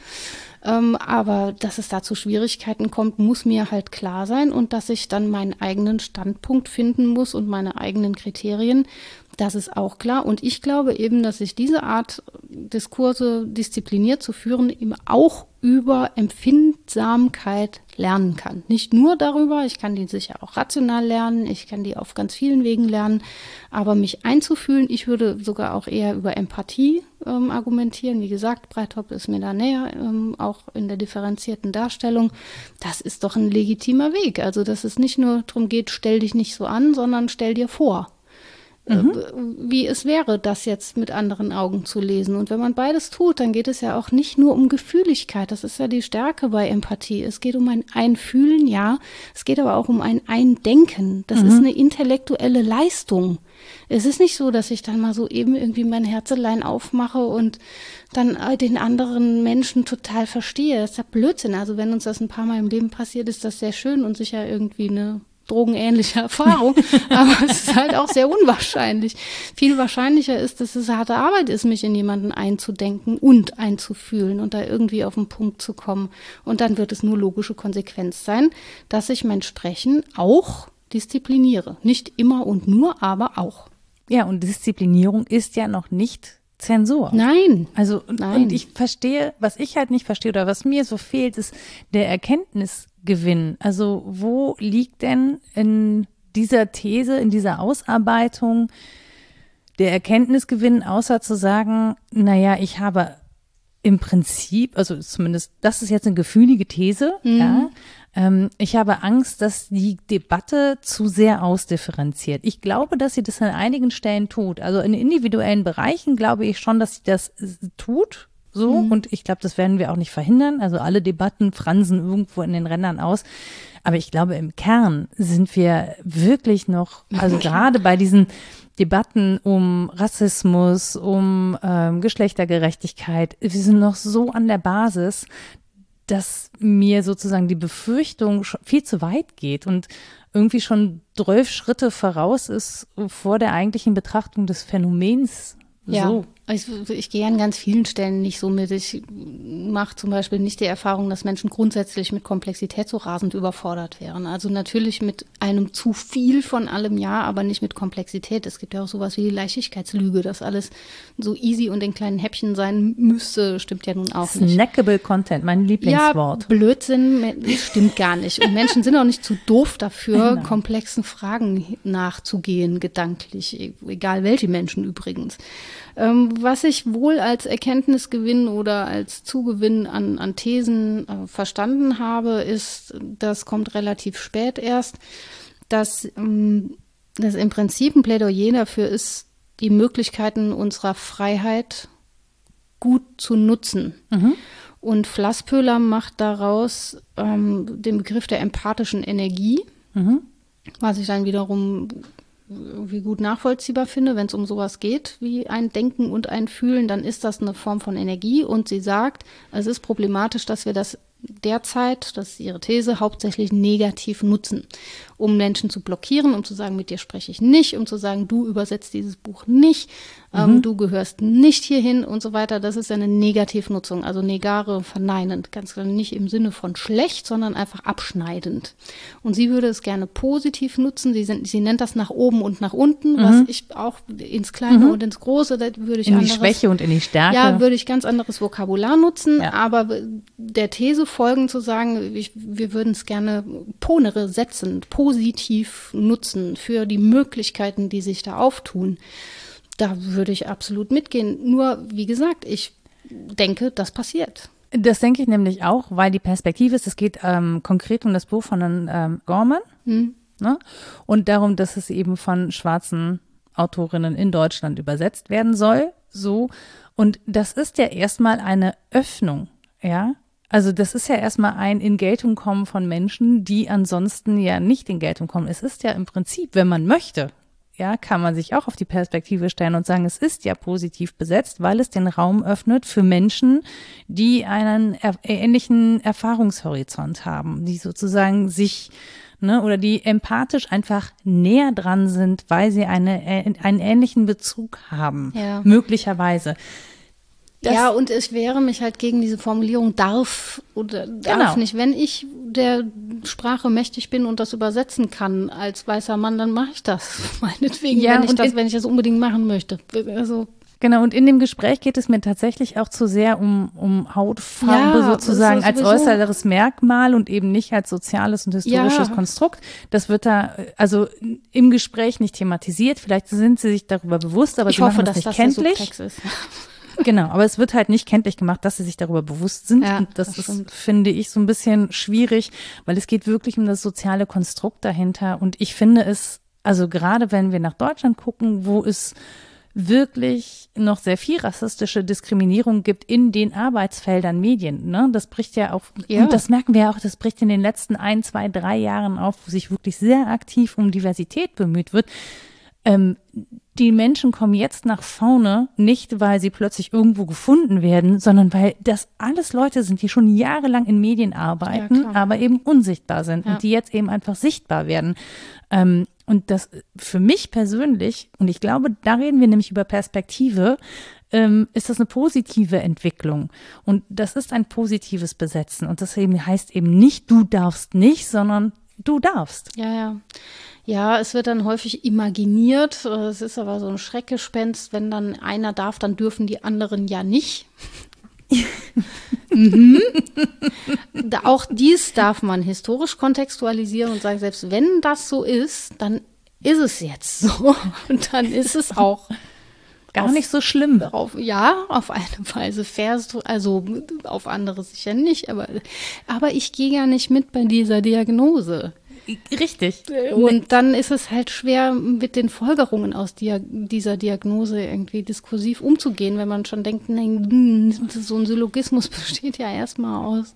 Ähm, aber dass es da zu Schwierigkeiten kommt, muss mir halt klar sein und dass ich dann meinen eigenen Standpunkt finden muss und meine eigenen Kriterien. Das ist auch klar. Und ich glaube eben, dass ich diese Art Diskurse diszipliniert zu führen eben auch über Empfindsamkeit lernen kann. Nicht nur darüber, ich kann die sicher auch rational lernen, ich kann die auf ganz vielen Wegen lernen, aber mich einzufühlen, ich würde sogar auch eher über Empathie ähm, argumentieren. Wie gesagt, Breithop ist mir da näher, ähm, auch in der differenzierten Darstellung. Das ist doch ein legitimer Weg. Also, dass es nicht nur darum geht, stell dich nicht so an, sondern stell dir vor. Äh, mhm. wie es wäre, das jetzt mit anderen Augen zu lesen. Und wenn man beides tut, dann geht es ja auch nicht nur um Gefühligkeit. Das ist ja die Stärke bei Empathie. Es geht um ein Einfühlen, ja. Es geht aber auch um ein Eindenken. Das mhm. ist eine intellektuelle Leistung. Es ist nicht so, dass ich dann mal so eben irgendwie mein Herzelein aufmache und dann den anderen Menschen total verstehe. Das ist ja Blödsinn. Also wenn uns das ein paar Mal im Leben passiert, ist das sehr schön und sicher irgendwie eine drogenähnliche Erfahrung, *laughs* aber es ist halt auch sehr unwahrscheinlich. Viel wahrscheinlicher ist, dass es harte Arbeit ist, mich in jemanden einzudenken und einzufühlen und da irgendwie auf den Punkt zu kommen. Und dann wird es nur logische Konsequenz sein, dass ich mein Sprechen auch diszipliniere. Nicht immer und nur, aber auch. Ja, und Disziplinierung ist ja noch nicht Zensur. Nein. Also, Nein. und ich verstehe, was ich halt nicht verstehe oder was mir so fehlt, ist der Erkenntnis, Gewinn? Also wo liegt denn in dieser These, in dieser Ausarbeitung der Erkenntnisgewinn, außer zu sagen, naja, ich habe im Prinzip, also zumindest, das ist jetzt eine gefühlige These, mhm. ja, ähm, ich habe Angst, dass die Debatte zu sehr ausdifferenziert. Ich glaube, dass sie das an einigen Stellen tut. Also in individuellen Bereichen glaube ich schon, dass sie das äh, tut, so. Mhm. Und ich glaube, das werden wir auch nicht verhindern. Also alle Debatten fransen irgendwo in den Rändern aus. Aber ich glaube, im Kern sind wir wirklich noch, also *laughs* gerade bei diesen Debatten um Rassismus, um ähm, Geschlechtergerechtigkeit, wir sind noch so an der Basis, dass mir sozusagen die Befürchtung viel zu weit geht und irgendwie schon zwölf Schritte voraus ist vor der eigentlichen Betrachtung des Phänomens. Ja. So. Ich, ich gehe an ganz vielen Stellen nicht so mit. Ich mache zum Beispiel nicht die Erfahrung, dass Menschen grundsätzlich mit Komplexität so rasend überfordert wären. Also natürlich mit einem zu viel von allem ja, aber nicht mit Komplexität. Es gibt ja auch sowas wie die Leichtigkeitslüge, dass alles so easy und in kleinen Häppchen sein müsste, stimmt ja nun auch nicht. Snackable Content, mein Lieblingswort. Ja, Blödsinn, stimmt gar nicht. Und Menschen sind auch nicht zu doof dafür, Nein. komplexen Fragen nachzugehen, gedanklich, egal welche Menschen übrigens. Ähm, was ich wohl als Erkenntnisgewinn oder als Zugewinn an, an Thesen äh, verstanden habe, ist, das kommt relativ spät erst, dass ähm, das im Prinzip ein Plädoyer dafür ist, die Möglichkeiten unserer Freiheit gut zu nutzen. Mhm. Und Flasspöhler macht daraus ähm, den Begriff der empathischen Energie, mhm. was ich dann wiederum irgendwie gut nachvollziehbar finde, wenn es um sowas geht wie ein Denken und ein Fühlen, dann ist das eine Form von Energie. Und sie sagt, es ist problematisch, dass wir das derzeit, das ist ihre These, hauptsächlich negativ nutzen, um Menschen zu blockieren, um zu sagen, mit dir spreche ich nicht, um zu sagen, du übersetzt dieses Buch nicht, ähm, mhm. du gehörst nicht hierhin und so weiter. Das ist eine Negativnutzung, also negare, verneinend, ganz klar nicht im Sinne von schlecht, sondern einfach abschneidend. Und sie würde es gerne positiv nutzen. Sie, sind, sie nennt das nach oben und nach unten, mhm. was ich auch ins Kleine mhm. und ins Große, da würde ich in anderes, die Schwäche und in die Stärke. Ja, würde ich ganz anderes Vokabular nutzen, ja. aber der These folgen zu sagen, ich, wir würden es gerne ponere setzen, positiv nutzen für die Möglichkeiten, die sich da auftun da würde ich absolut mitgehen. Nur, wie gesagt, ich denke, das passiert. Das denke ich nämlich auch, weil die Perspektive ist, es geht ähm, konkret um das Buch von ähm, Gorman hm. ne? und darum, dass es eben von schwarzen Autorinnen in Deutschland übersetzt werden soll. So. Und das ist ja erstmal eine Öffnung, ja. Also das ist ja erstmal ein in Geltung kommen von Menschen, die ansonsten ja nicht in Geltung kommen. Es ist ja im Prinzip, wenn man möchte, ja, kann man sich auch auf die Perspektive stellen und sagen, es ist ja positiv besetzt, weil es den Raum öffnet für Menschen, die einen er ähnlichen Erfahrungshorizont haben, die sozusagen sich ne, oder die empathisch einfach näher dran sind, weil sie eine, äh, einen ähnlichen Bezug haben, ja. möglicherweise. Das ja, und ich wehre mich halt gegen diese Formulierung darf oder darf genau. nicht. Wenn ich der Sprache mächtig bin und das übersetzen kann als weißer Mann, dann mache ich das. *laughs* Meinetwegen, ja, wenn ich das, wenn ich das unbedingt machen möchte. Also Genau, und in dem Gespräch geht es mir tatsächlich auch zu sehr um, um Hautfarbe ja, sozusagen als äußeres Merkmal und eben nicht als soziales und historisches ja. Konstrukt. Das wird da also im Gespräch nicht thematisiert. Vielleicht sind sie sich darüber bewusst, aber ich sie hoffe, machen das nicht das kenntlich. *laughs* Genau, aber es wird halt nicht kenntlich gemacht, dass sie sich darüber bewusst sind. Ja, und das, das ist, finde ich, so ein bisschen schwierig, weil es geht wirklich um das soziale Konstrukt dahinter. Und ich finde es, also gerade wenn wir nach Deutschland gucken, wo es wirklich noch sehr viel rassistische Diskriminierung gibt in den Arbeitsfeldern Medien. Ne? Das bricht ja auch, ja. und das merken wir auch, das bricht in den letzten ein, zwei, drei Jahren auf, wo sich wirklich sehr aktiv um Diversität bemüht wird. Ähm, die Menschen kommen jetzt nach vorne, nicht weil sie plötzlich irgendwo gefunden werden, sondern weil das alles Leute sind, die schon jahrelang in Medien arbeiten, ja, aber eben unsichtbar sind ja. und die jetzt eben einfach sichtbar werden. Ähm, und das für mich persönlich, und ich glaube, da reden wir nämlich über Perspektive, ähm, ist das eine positive Entwicklung. Und das ist ein positives Besetzen. Und das eben heißt eben nicht, du darfst nicht, sondern du darfst. Ja, ja. Ja, es wird dann häufig imaginiert. Es ist aber so ein Schreckgespenst. Wenn dann einer darf, dann dürfen die anderen ja nicht. *laughs* mhm. Auch dies darf man historisch kontextualisieren und sagen, selbst wenn das so ist, dann ist es jetzt so. *laughs* Und dann ist es auch gar auf, nicht so schlimm. Auf, ja, auf eine Weise fährst du, also auf andere sicher nicht, aber, aber ich gehe ja nicht mit bei dieser Diagnose. Richtig. Und dann ist es halt schwer, mit den Folgerungen aus Dia dieser Diagnose irgendwie diskursiv umzugehen, wenn man schon denkt, nein, so ein Syllogismus *laughs* besteht ja erstmal aus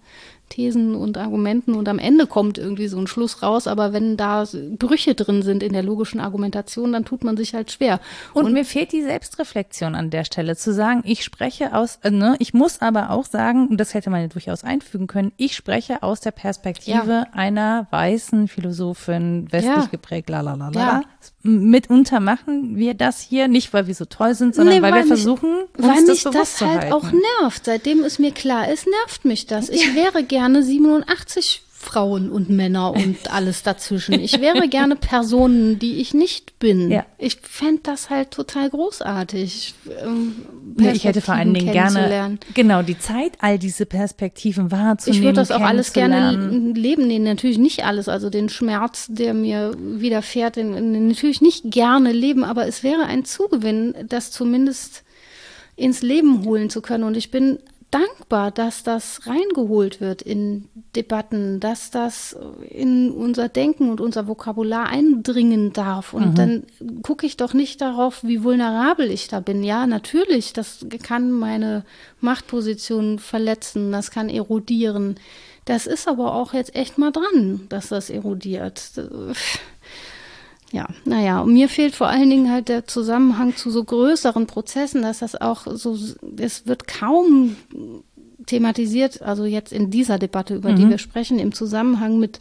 Thesen und Argumenten und am Ende kommt irgendwie so ein Schluss raus, aber wenn da Brüche drin sind in der logischen Argumentation, dann tut man sich halt schwer. Und, und mir fehlt die Selbstreflexion an der Stelle, zu sagen, ich spreche aus, äh, ne, ich muss aber auch sagen, und das hätte man ja durchaus einfügen können, ich spreche aus der Perspektive ja. einer weißen Philosophin, westlich ja. geprägt, la la la la. Ja. Mitunter machen wir das hier, nicht weil wir so toll sind, sondern nee, weil, weil wir versuchen, uns weil das mich das halt auch nervt. Seitdem es mir klar ist, nervt mich das. Ich wäre gerne gerne 87 Frauen und Männer und *laughs* alles dazwischen. Ich wäre gerne Personen, die ich nicht bin. Ja. Ich fände das halt total großartig. Ähm, ja, ich hätte vor allen Dingen gerne genau die Zeit, all diese Perspektiven wahrzunehmen. Ich würde das auch alles gerne leben, den natürlich nicht alles, also den Schmerz, der mir widerfährt, den, den natürlich nicht gerne leben, aber es wäre ein Zugewinn, das zumindest ins Leben holen zu können. Und ich bin dankbar, dass das reingeholt wird in Debatten, dass das in unser Denken und unser Vokabular eindringen darf. Und mhm. dann gucke ich doch nicht darauf, wie vulnerabel ich da bin. Ja, natürlich, das kann meine Machtposition verletzen, das kann erodieren. Das ist aber auch jetzt echt mal dran, dass das erodiert. Ja, naja, und mir fehlt vor allen Dingen halt der Zusammenhang zu so größeren Prozessen, dass das auch so, es wird kaum thematisiert, also jetzt in dieser Debatte, über mhm. die wir sprechen, im Zusammenhang mit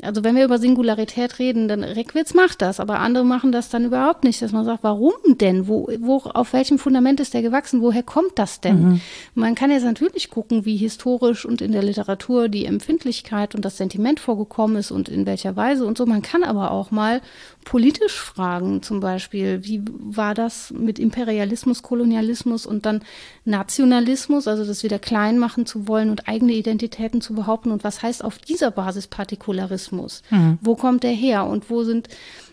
also wenn wir über Singularität reden, dann Reckwitz macht das, aber andere machen das dann überhaupt nicht, dass man sagt, warum denn? Wo, wo, auf welchem Fundament ist der gewachsen? Woher kommt das denn? Mhm. Man kann jetzt natürlich gucken, wie historisch und in der Literatur die Empfindlichkeit und das Sentiment vorgekommen ist und in welcher Weise und so. Man kann aber auch mal politisch fragen, zum Beispiel, wie war das mit Imperialismus, Kolonialismus und dann Nationalismus, also das wieder klein machen zu wollen und eigene Identitäten zu behaupten und was heißt auf dieser Basis Partikularismus? Sozialismus? Mhm. Wo kommt der her und wo sind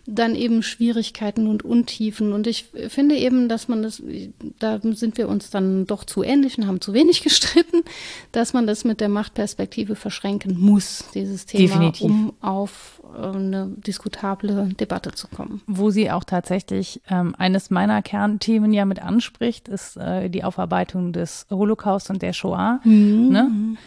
dann eben Schwierigkeiten und Untiefen. Und ich finde eben, dass man das, da sind wir uns dann doch zu ähnlich und haben zu wenig *laughs* gestritten, dass man das mit der Machtperspektive verschränken muss, dieses Thema, Definitiv. um auf äh, eine diskutable Debatte zu kommen. Wo sie auch tatsächlich ähm, eines meiner Kernthemen ja mit anspricht, ist äh, die Aufarbeitung des Holocaust und der Shoah, mhm. ne?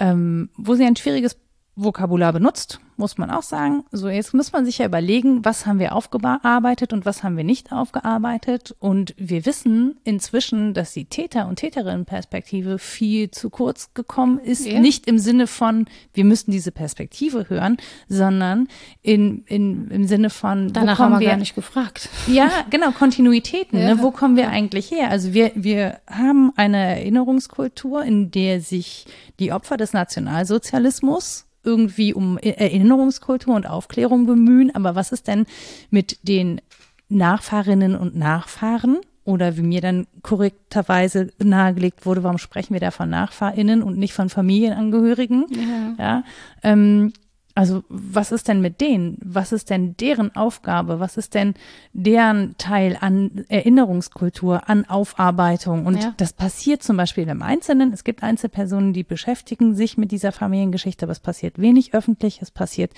ähm, wo sie ein schwieriges Vokabular benutzt muss man auch sagen. So, jetzt muss man sich ja überlegen, was haben wir aufgearbeitet und was haben wir nicht aufgearbeitet. Und wir wissen inzwischen, dass die Täter- und Täterinnenperspektive viel zu kurz gekommen ist. Ja. Nicht im Sinne von, wir müssen diese Perspektive hören, sondern in, in, im Sinne von, danach haben wir gar nicht gefragt. Ja, genau, Kontinuitäten. Ja. Ne? Wo kommen wir eigentlich her? Also wir, wir haben eine Erinnerungskultur, in der sich die Opfer des Nationalsozialismus irgendwie um e-, Erinnerungskultur und Aufklärung bemühen, aber was ist denn mit den Nachfahrinnen und Nachfahren? Oder wie mir dann korrekterweise nahegelegt wurde, warum sprechen wir da von NachfahrInnen und nicht von Familienangehörigen? Ja. ja ähm, also was ist denn mit denen? Was ist denn deren Aufgabe? Was ist denn deren Teil an Erinnerungskultur, an Aufarbeitung? Und ja. das passiert zum Beispiel im Einzelnen. Es gibt Einzelpersonen, die beschäftigen sich mit dieser Familiengeschichte, aber es passiert wenig öffentlich. Es passiert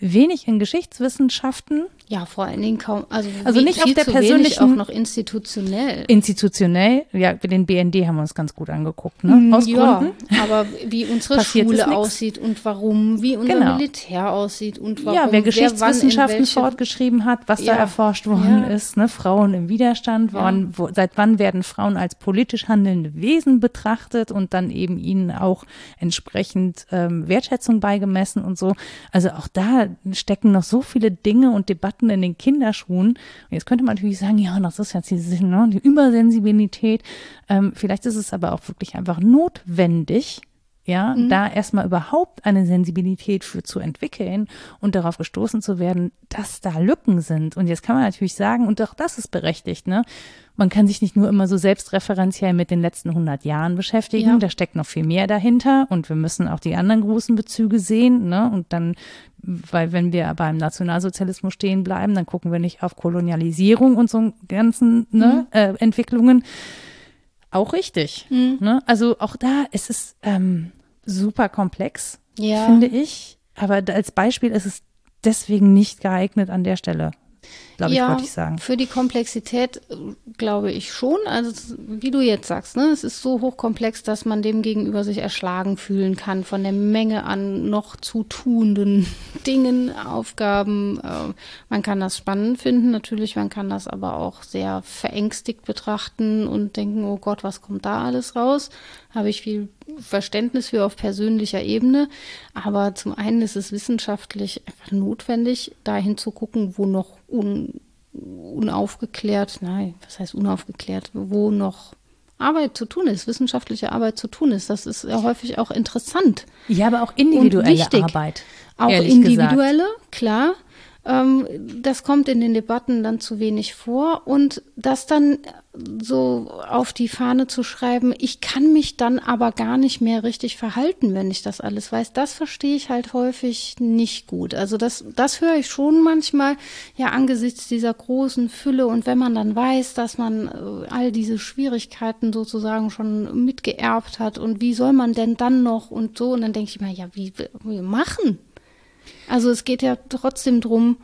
wenig in Geschichtswissenschaften. Ja, vor allen Dingen kaum, also, also nicht auf der persönlichen, auch noch institutionell. Institutionell, ja, den BND haben wir uns ganz gut angeguckt, ne? Mm, Aus ja, Gründen. aber wie unsere Schule aussieht und warum, wie unser genau. Militär aussieht und warum. Ja, wer Geschichtswissenschaften fortgeschrieben hat, was ja. da erforscht worden ja. ist, ne? Frauen im Widerstand, wann, wo, seit wann werden Frauen als politisch handelnde Wesen betrachtet und dann eben ihnen auch entsprechend ähm, Wertschätzung beigemessen und so. Also auch da stecken noch so viele Dinge und Debatten in den Kinderschuhen. Und jetzt könnte man natürlich sagen, ja, das ist jetzt die, ne, die Übersensibilität. Ähm, vielleicht ist es aber auch wirklich einfach notwendig, ja, mhm. da erstmal überhaupt eine Sensibilität für zu entwickeln und darauf gestoßen zu werden, dass da Lücken sind. Und jetzt kann man natürlich sagen, und auch das ist berechtigt, ne? Man kann sich nicht nur immer so selbstreferenziell mit den letzten 100 Jahren beschäftigen, ja. da steckt noch viel mehr dahinter und wir müssen auch die anderen großen Bezüge sehen, ne? Und dann, weil wenn wir beim Nationalsozialismus stehen bleiben, dann gucken wir nicht auf Kolonialisierung und so ganzen ne, mhm. äh, Entwicklungen auch richtig. Mhm. Ne? Also auch da ist es ähm, super komplex, ja. finde ich. Aber als Beispiel ist es deswegen nicht geeignet an der Stelle glaube ja, ich, wollte ich sagen. Für die Komplexität äh, glaube ich schon. Also wie du jetzt sagst, ne, es ist so hochkomplex, dass man dem gegenüber sich erschlagen fühlen kann von der Menge an noch zu tuenden *laughs* Dingen, Aufgaben. Äh, man kann das spannend finden, natürlich, man kann das aber auch sehr verängstigt betrachten und denken, oh Gott, was kommt da alles raus? Habe ich viel Verständnis für auf persönlicher Ebene. Aber zum einen ist es wissenschaftlich einfach notwendig, dahin zu gucken, wo noch un, unaufgeklärt, nein, was heißt unaufgeklärt, wo noch Arbeit zu tun ist, wissenschaftliche Arbeit zu tun ist. Das ist ja häufig auch interessant. Ja, aber auch individuelle Arbeit. Auch individuelle, gesagt. klar. Ähm, das kommt in den Debatten dann zu wenig vor und das dann so auf die Fahne zu schreiben, ich kann mich dann aber gar nicht mehr richtig verhalten, wenn ich das alles weiß, das verstehe ich halt häufig nicht gut. Also das, das höre ich schon manchmal, ja, angesichts dieser großen Fülle und wenn man dann weiß, dass man äh, all diese Schwierigkeiten sozusagen schon mitgeerbt hat und wie soll man denn dann noch und so, und dann denke ich mir, ja, wie, wie machen? Also es geht ja trotzdem darum,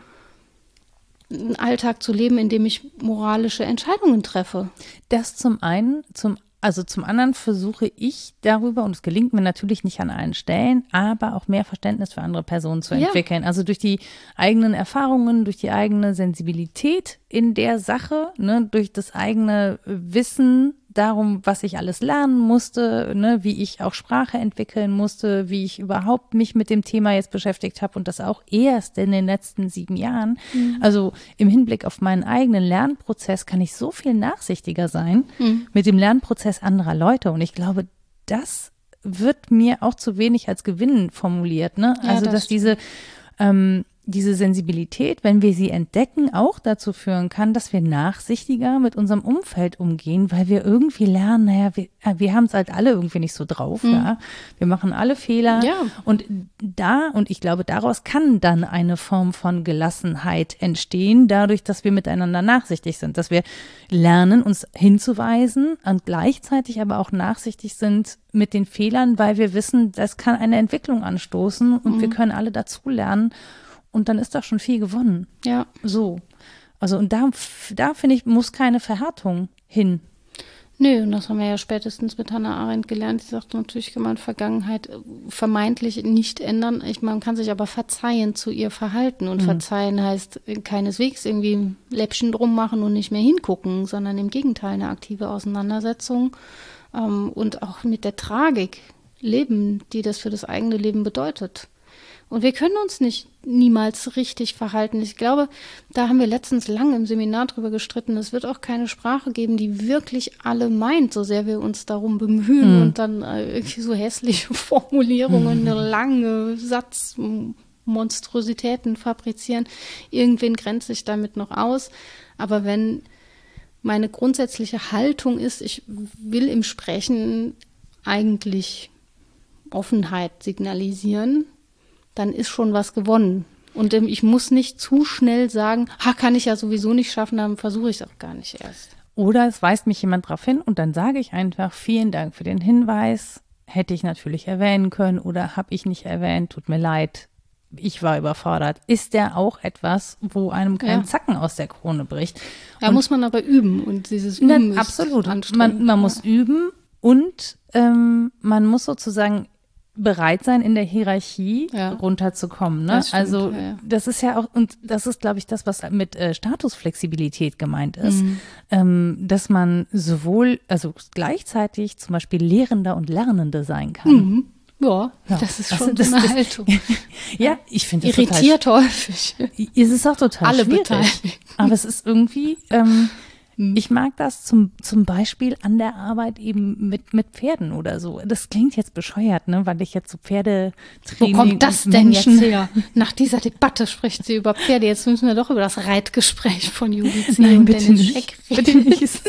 einen Alltag zu leben, in dem ich moralische Entscheidungen treffe. Das zum einen, zum also zum anderen versuche ich darüber, und es gelingt mir natürlich nicht an allen Stellen, aber auch mehr Verständnis für andere Personen zu entwickeln. Ja. Also durch die eigenen Erfahrungen, durch die eigene Sensibilität in der Sache, ne, durch das eigene Wissen darum, was ich alles lernen musste, ne, wie ich auch Sprache entwickeln musste, wie ich überhaupt mich mit dem Thema jetzt beschäftigt habe und das auch erst in den letzten sieben Jahren. Mhm. Also im Hinblick auf meinen eigenen Lernprozess kann ich so viel nachsichtiger sein mhm. mit dem Lernprozess anderer Leute und ich glaube, das wird mir auch zu wenig als Gewinn formuliert. Ne? Ja, also das dass stimmt. diese ähm, diese Sensibilität, wenn wir sie entdecken, auch dazu führen kann, dass wir nachsichtiger mit unserem Umfeld umgehen, weil wir irgendwie lernen, naja, wir, äh, wir haben es halt alle irgendwie nicht so drauf, mhm. ja. Wir machen alle Fehler. Ja. Und da, und ich glaube, daraus kann dann eine Form von Gelassenheit entstehen, dadurch, dass wir miteinander nachsichtig sind, dass wir lernen, uns hinzuweisen und gleichzeitig aber auch nachsichtig sind mit den Fehlern, weil wir wissen, das kann eine Entwicklung anstoßen und mhm. wir können alle dazulernen und dann ist doch schon viel gewonnen. Ja. So. Also und da, da finde ich, muss keine Verhärtung hin. Nö, und das haben wir ja spätestens mit Hannah Arendt gelernt. Sie sagt, natürlich kann man Vergangenheit äh, vermeintlich nicht ändern. Ich, man kann sich aber verzeihen zu ihr Verhalten. Und mhm. verzeihen heißt keineswegs irgendwie Läppchen drum machen und nicht mehr hingucken, sondern im Gegenteil eine aktive Auseinandersetzung ähm, und auch mit der Tragik leben, die das für das eigene Leben bedeutet. Und wir können uns nicht niemals richtig verhalten. Ich glaube, da haben wir letztens lang im Seminar drüber gestritten. Es wird auch keine Sprache geben, die wirklich alle meint, so sehr wir uns darum bemühen mhm. und dann äh, irgendwie so hässliche *laughs* Formulierungen, mhm. lange Satzmonstrositäten fabrizieren. Irgendwen grenzt sich damit noch aus. Aber wenn meine grundsätzliche Haltung ist, ich will im Sprechen eigentlich Offenheit signalisieren, dann ist schon was gewonnen. Und ähm, ich muss nicht zu schnell sagen, ha, kann ich ja sowieso nicht schaffen, dann versuche ich es auch gar nicht erst. Oder es weist mich jemand darauf hin und dann sage ich einfach, vielen Dank für den Hinweis, hätte ich natürlich erwähnen können oder habe ich nicht erwähnt, tut mir leid, ich war überfordert. Ist der auch etwas, wo einem kein ja. Zacken aus der Krone bricht? Da und muss man aber üben und dieses Üben na, absolut. Man, man muss üben und ähm, man muss sozusagen bereit sein, in der Hierarchie ja. runterzukommen. Ne? Das also ja, das ist ja auch, und das ist, glaube ich, das, was mit äh, Statusflexibilität gemeint ist, mhm. ähm, dass man sowohl, also gleichzeitig zum Beispiel Lehrender und Lernende sein kann. Mhm. Ja, ja, das ist schon das, eine Haltung. *laughs* ja, ich finde das Irritiert total, häufig. Es ist auch total Alle schwierig. Beteiligt. Aber es ist irgendwie, ähm, Mhm. Ich mag das zum, zum Beispiel an der Arbeit eben mit, mit Pferden oder so. Das klingt jetzt bescheuert, ne, weil ich jetzt so Pferde Wo kommt das denn jetzt her? Nach dieser Debatte spricht sie über Pferde. Jetzt müssen wir doch über das Reitgespräch von Judith Nein, bitte nicht. Bitte nicht.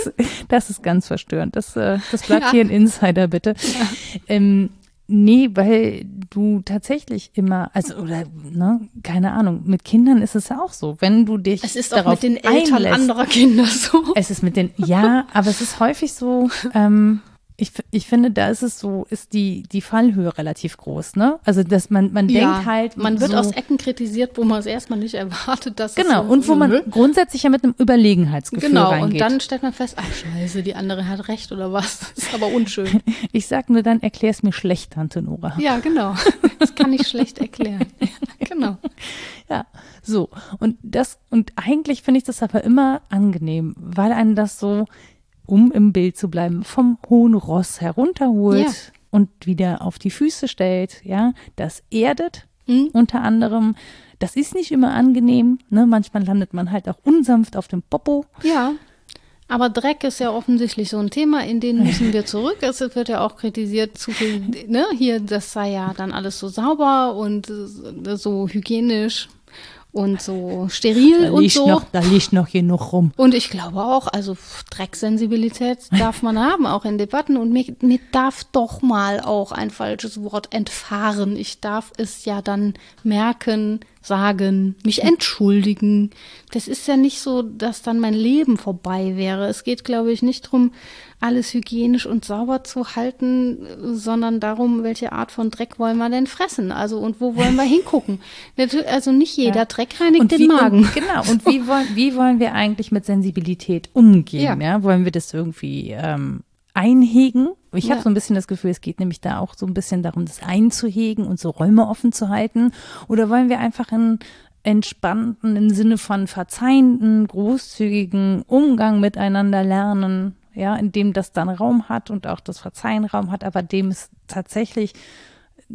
Das ist ganz verstörend. Das, äh, das bleibt ja. hier ein Insider, bitte. Ja. Ähm, Nee, weil du tatsächlich immer, also oder ne, keine Ahnung, mit Kindern ist es ja auch so, wenn du dich Es ist auch mit den Eltern einlässt, anderer Kinder so. Es ist mit den ja, aber es ist häufig so, *laughs* ähm, ich, ich finde, da ist es so, ist die, die Fallhöhe relativ groß, ne? Also, dass man, man ja, denkt halt. Man wird so, aus Ecken kritisiert, wo man es erstmal nicht erwartet, dass Genau, so, und wo man grundsätzlich ja mit einem Überlegenheitsgefühl genau, reingeht. Genau, und dann stellt man fest, ach scheiße, die andere hat recht oder was. Das ist aber unschön. *laughs* ich sag nur, dann erklär es mir schlecht, Tante Nora. Ja, genau. Das kann ich schlecht erklären. *laughs* genau. Ja, so. Und das, und eigentlich finde ich das aber immer angenehm, weil einen das so um im Bild zu bleiben, vom hohen Ross herunterholt ja. und wieder auf die Füße stellt. Ja, das erdet mhm. unter anderem. Das ist nicht immer angenehm. Ne? Manchmal landet man halt auch unsanft auf dem Popo. Ja. Aber Dreck ist ja offensichtlich so ein Thema, in den *laughs* müssen wir zurück. Es wird ja auch kritisiert, zu viel, ne, hier, das sei ja dann alles so sauber und so hygienisch und so steril da und so. Noch, da liegt noch genug rum. Und ich glaube auch, also Drecksensibilität *laughs* darf man haben, auch in Debatten. Und mir, mir darf doch mal auch ein falsches Wort entfahren. Ich darf es ja dann merken, sagen, mich entschuldigen. Das ist ja nicht so, dass dann mein Leben vorbei wäre. Es geht, glaube ich, nicht darum, alles hygienisch und sauber zu halten, sondern darum, welche Art von Dreck wollen wir denn fressen? Also und wo wollen wir *laughs* hingucken? Also nicht jeder ja. Dreck reinigt und den Magen. Und, genau. Und wie *laughs* wollen, wie wollen wir eigentlich mit Sensibilität umgehen? Ja. ja? Wollen wir das irgendwie ähm, einhegen? Ich ja. habe so ein bisschen das Gefühl, es geht nämlich da auch so ein bisschen darum, das einzuhegen und so Räume offen zu halten. Oder wollen wir einfach in entspannten, im Sinne von verzeihenden, großzügigen Umgang miteinander lernen? Ja, in dem das dann Raum hat und auch das Verzeihen Raum hat, aber dem es tatsächlich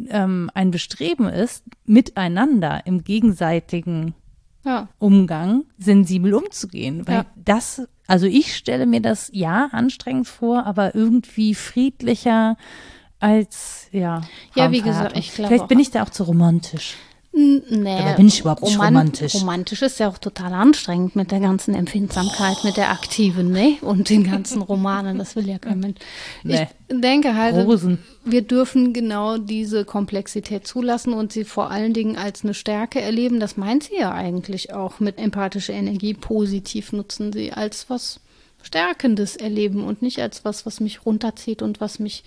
ähm, ein Bestreben ist, miteinander im gegenseitigen ja. Umgang sensibel umzugehen. Weil ja. das, also ich stelle mir das ja anstrengend vor, aber irgendwie friedlicher als, ja. Ja, wie gesagt, ich glaube. Vielleicht bin ich da auch zu romantisch. Nee, Oder bin ich überhaupt nicht roman- romantisch? Romantisch ist ja auch total anstrengend mit der ganzen Empfindsamkeit, mit der aktiven, ne? Und den ganzen Romanen. Das will ja kein Mensch. Nee. Ich denke halt, Rosen. wir dürfen genau diese Komplexität zulassen und sie vor allen Dingen als eine Stärke erleben. Das meint sie ja eigentlich auch mit empathischer Energie positiv nutzen, sie als was Stärkendes erleben und nicht als was, was mich runterzieht und was mich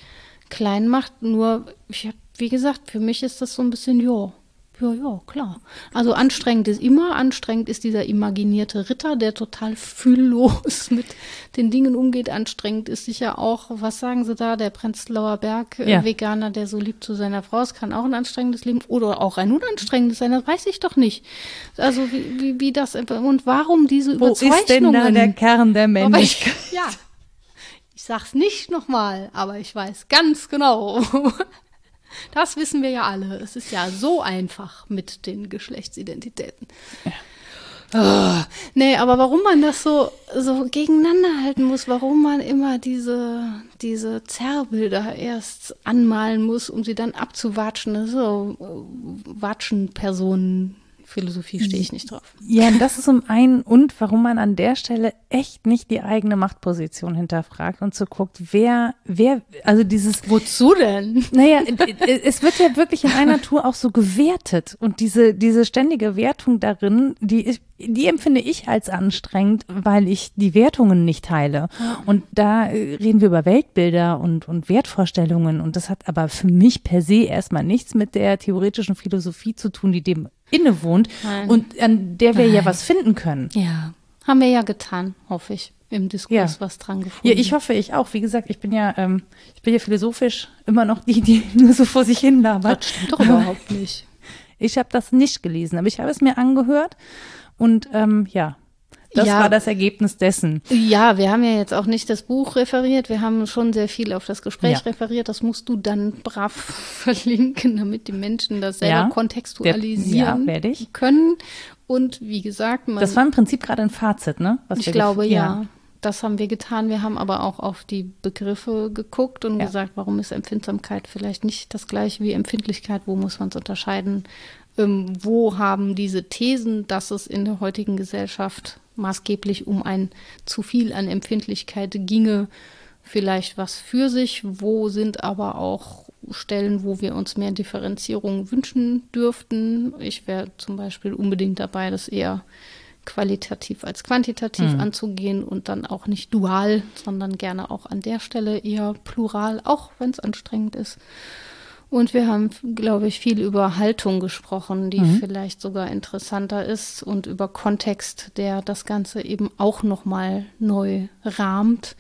klein macht. Nur, ich hab, wie gesagt, für mich ist das so ein bisschen, ja, ja, ja, klar. Also anstrengend ist immer, anstrengend ist dieser imaginierte Ritter, der total fühllos *laughs* mit den Dingen umgeht. Anstrengend ist sicher auch, was sagen sie da, der Prenzlauer Berg äh, Ja. Veganer, der so lieb zu seiner Frau ist, kann auch ein anstrengendes Leben oder auch ein unanstrengendes sein, das weiß ich doch nicht. Also wie, wie, wie das und warum diese Wo ist denn Überzeichnungen? da der Kern der Männlichkeit? ich, ja, ich sag's nicht nochmal, aber ich weiß ganz genau. Das wissen wir ja alle. Es ist ja so einfach mit den Geschlechtsidentitäten. Ah, nee, aber warum man das so, so gegeneinander halten muss, warum man immer diese, diese Zerrbilder erst anmalen muss, um sie dann abzuwatschen, so äh, Watschen-Personen. Philosophie stehe ich nicht drauf. Ja, das ist zum einen und warum man an der Stelle echt nicht die eigene Machtposition hinterfragt und so guckt, wer, wer, also dieses, Wozu denn? naja, es wird ja wirklich in einer Tour auch so gewertet und diese, diese ständige Wertung darin, die, ist- die empfinde ich als anstrengend, weil ich die Wertungen nicht teile. Und da äh, reden wir über Weltbilder und, und Wertvorstellungen und das hat aber für mich per se erstmal nichts mit der theoretischen Philosophie zu tun, die dem innewohnt Nein. und an der wir ja Nein. was finden können. Ja, haben wir ja getan, hoffe ich, im Diskurs Ja. was dran gefunden. Ja, ich hoffe, ich auch. Wie gesagt, ich bin ja, ähm, ich bin ja philosophisch immer noch die, die *laughs* nur so vor sich hin labert. Das stimmt doch überhaupt *laughs* nicht. Ich habe das nicht gelesen, aber ich habe es mir angehört und ähm, ja, das Ja. war das Ergebnis dessen. Ja, wir haben ja jetzt auch nicht das Buch referiert, wir haben schon sehr viel auf das Gespräch Ja. referiert. Das musst du dann brav *laughs* verlinken, damit die Menschen das selber Ja. kontextualisieren Der- können. Und wie gesagt, man, Das war im Prinzip gerade ein Fazit, ne? Was ich glaube ja. Das haben wir getan. Wir haben aber auch auf die Begriffe geguckt und gesagt, warum ist Empfindsamkeit vielleicht nicht das gleiche wie Empfindlichkeit? Wo muss man es unterscheiden? Ähm, wo haben diese Thesen, dass es in der heutigen Gesellschaft maßgeblich um ein zu viel an Empfindlichkeit ginge, vielleicht was für sich? Wo sind aber auch Stellen, wo wir uns mehr Differenzierung wünschen dürften? Ich wäre zum Beispiel unbedingt dabei, das eher qualitativ als quantitativ anzugehen und dann auch nicht dual, sondern gerne auch an der Stelle eher plural, auch wenn es anstrengend ist. Und wir haben, glaube ich, viel über Haltung gesprochen, die vielleicht sogar interessanter ist und über Kontext, der das Ganze eben auch nochmal neu rahmt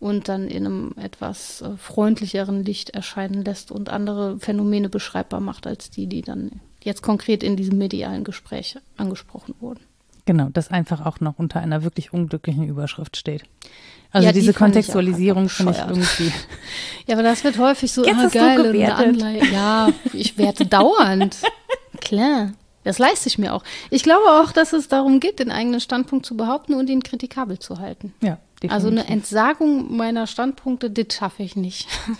und dann in einem etwas äh, freundlicheren Licht erscheinen lässt und andere Phänomene beschreibbar macht als die, die dann jetzt konkret in diesem medialen Gespräch angesprochen wurden. Genau, das einfach auch noch unter einer wirklich unglücklichen Überschrift steht. Also Ja, die diese auch Kontextualisierung finde ich irgendwie. *laughs* Ja, aber das wird häufig so, Jetzt ah, geil, und eine. Anleihe. Ja, ich werte dauernd. *laughs* Klar. Das leiste ich mir auch. Ich glaube auch, dass es darum geht, den eigenen Standpunkt zu behaupten und ihn kritikabel zu halten. Ja, Also eine definitiv. Entsagung meiner Standpunkte, das schaffe ich nicht. *laughs*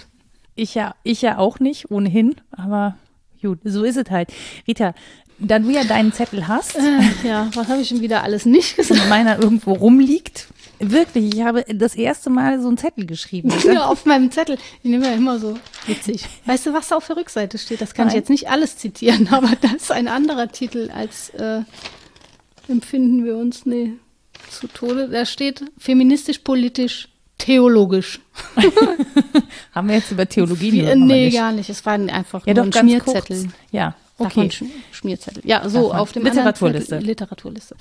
Ich ja, ich ja auch nicht, ohnehin, aber gut, so ist es halt. Rita, da du ja deinen Zettel hast ja, was habe ich schon wieder alles nicht *laughs* gesagt? und meiner irgendwo rumliegt, wirklich, ich habe das erste Mal so einen Zettel geschrieben. Ja, auf meinem Zettel. Ich nehme ja immer so witzig. Weißt du, was da auf der Rückseite steht? Das kann ich Nein. jetzt nicht alles zitieren, *laughs* aber das ist ein anderer Titel als äh, empfinden wir uns nee, zu Tode. Da steht feministisch, politisch, theologisch. *laughs* Haben wir jetzt über Theologie äh, noch nee, nicht. gar nicht. Es war einfach Ja, nur doch, ein Schmierzettel. kurz. Ja, okay. Sch Schmierzettel. Ja, so Davon. auf dem Literaturliste. Zettel, Literaturliste.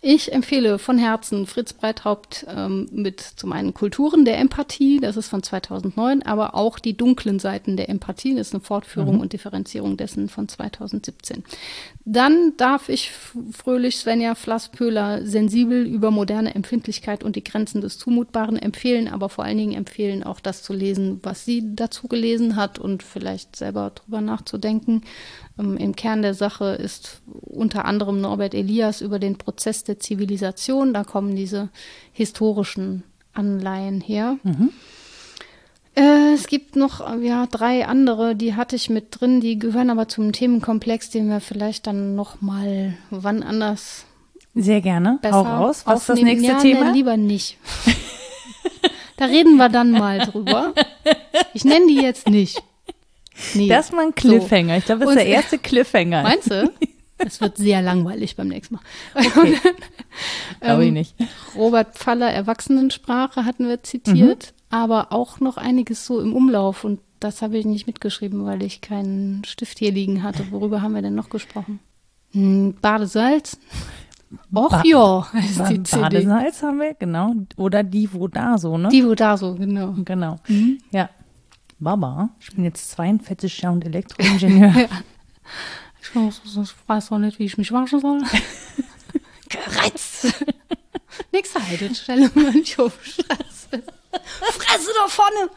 Ich empfehle von Herzen Fritz Breithaupt ähm, mit zum einen Kulturen der Empathie, das ist von 2009, aber auch die dunklen Seiten der Empathie, das ist eine Fortführung und Differenzierung dessen von 2017. Dann darf ich fröhlich Svenja Flasspöhler sensibel über moderne Empfindlichkeit und die Grenzen des Zumutbaren empfehlen, aber vor allen Dingen empfehlen auch das zu lesen, was sie dazu gelesen hat und vielleicht selber drüber nachzudenken. Ähm, Im Kern der Sache ist unter anderem Norbert Elias über den Prozess der Zivilisation. Da kommen diese historischen Anleihen her. Äh, es gibt noch ja drei andere, die hatte ich mit drin, die gehören aber zum Themenkomplex, den wir vielleicht dann noch mal wann anders Sehr gerne. besser Hau raus. Was ist das nächste ja, Thema? Nee, lieber nicht. *laughs* da reden wir dann mal drüber. Ich nenne die jetzt nicht. Nee. Das ist mal ein Cliffhanger. Ich glaube, das ist Und- der erste Cliffhanger. Meinst du? *laughs* Es wird sehr langweilig beim nächsten Mal. Okay. *laughs* Glaube ich Ähm, nicht. Robert Pfaller Erwachsenensprache hatten wir zitiert, Mhm. aber auch noch einiges so im Umlauf und das habe ich nicht mitgeschrieben, weil ich keinen Stift hier liegen hatte. Worüber haben wir denn noch gesprochen? Hm, Badesalz? Och Ba- ja, ist Ba- die CD. Badesalz haben wir, genau. Oder die, wo da so, ne? Die, wo da so, genau. Genau. Mhm. Ja. Baba, ich bin jetzt 42 Jahre und Elektroingenieur. *laughs* Ich weiß, ich weiß auch nicht, wie ich mich waschen soll. *laughs* Gereizt. Nächste Haltestelle, Mönchhofstraße. Fresse da vorne!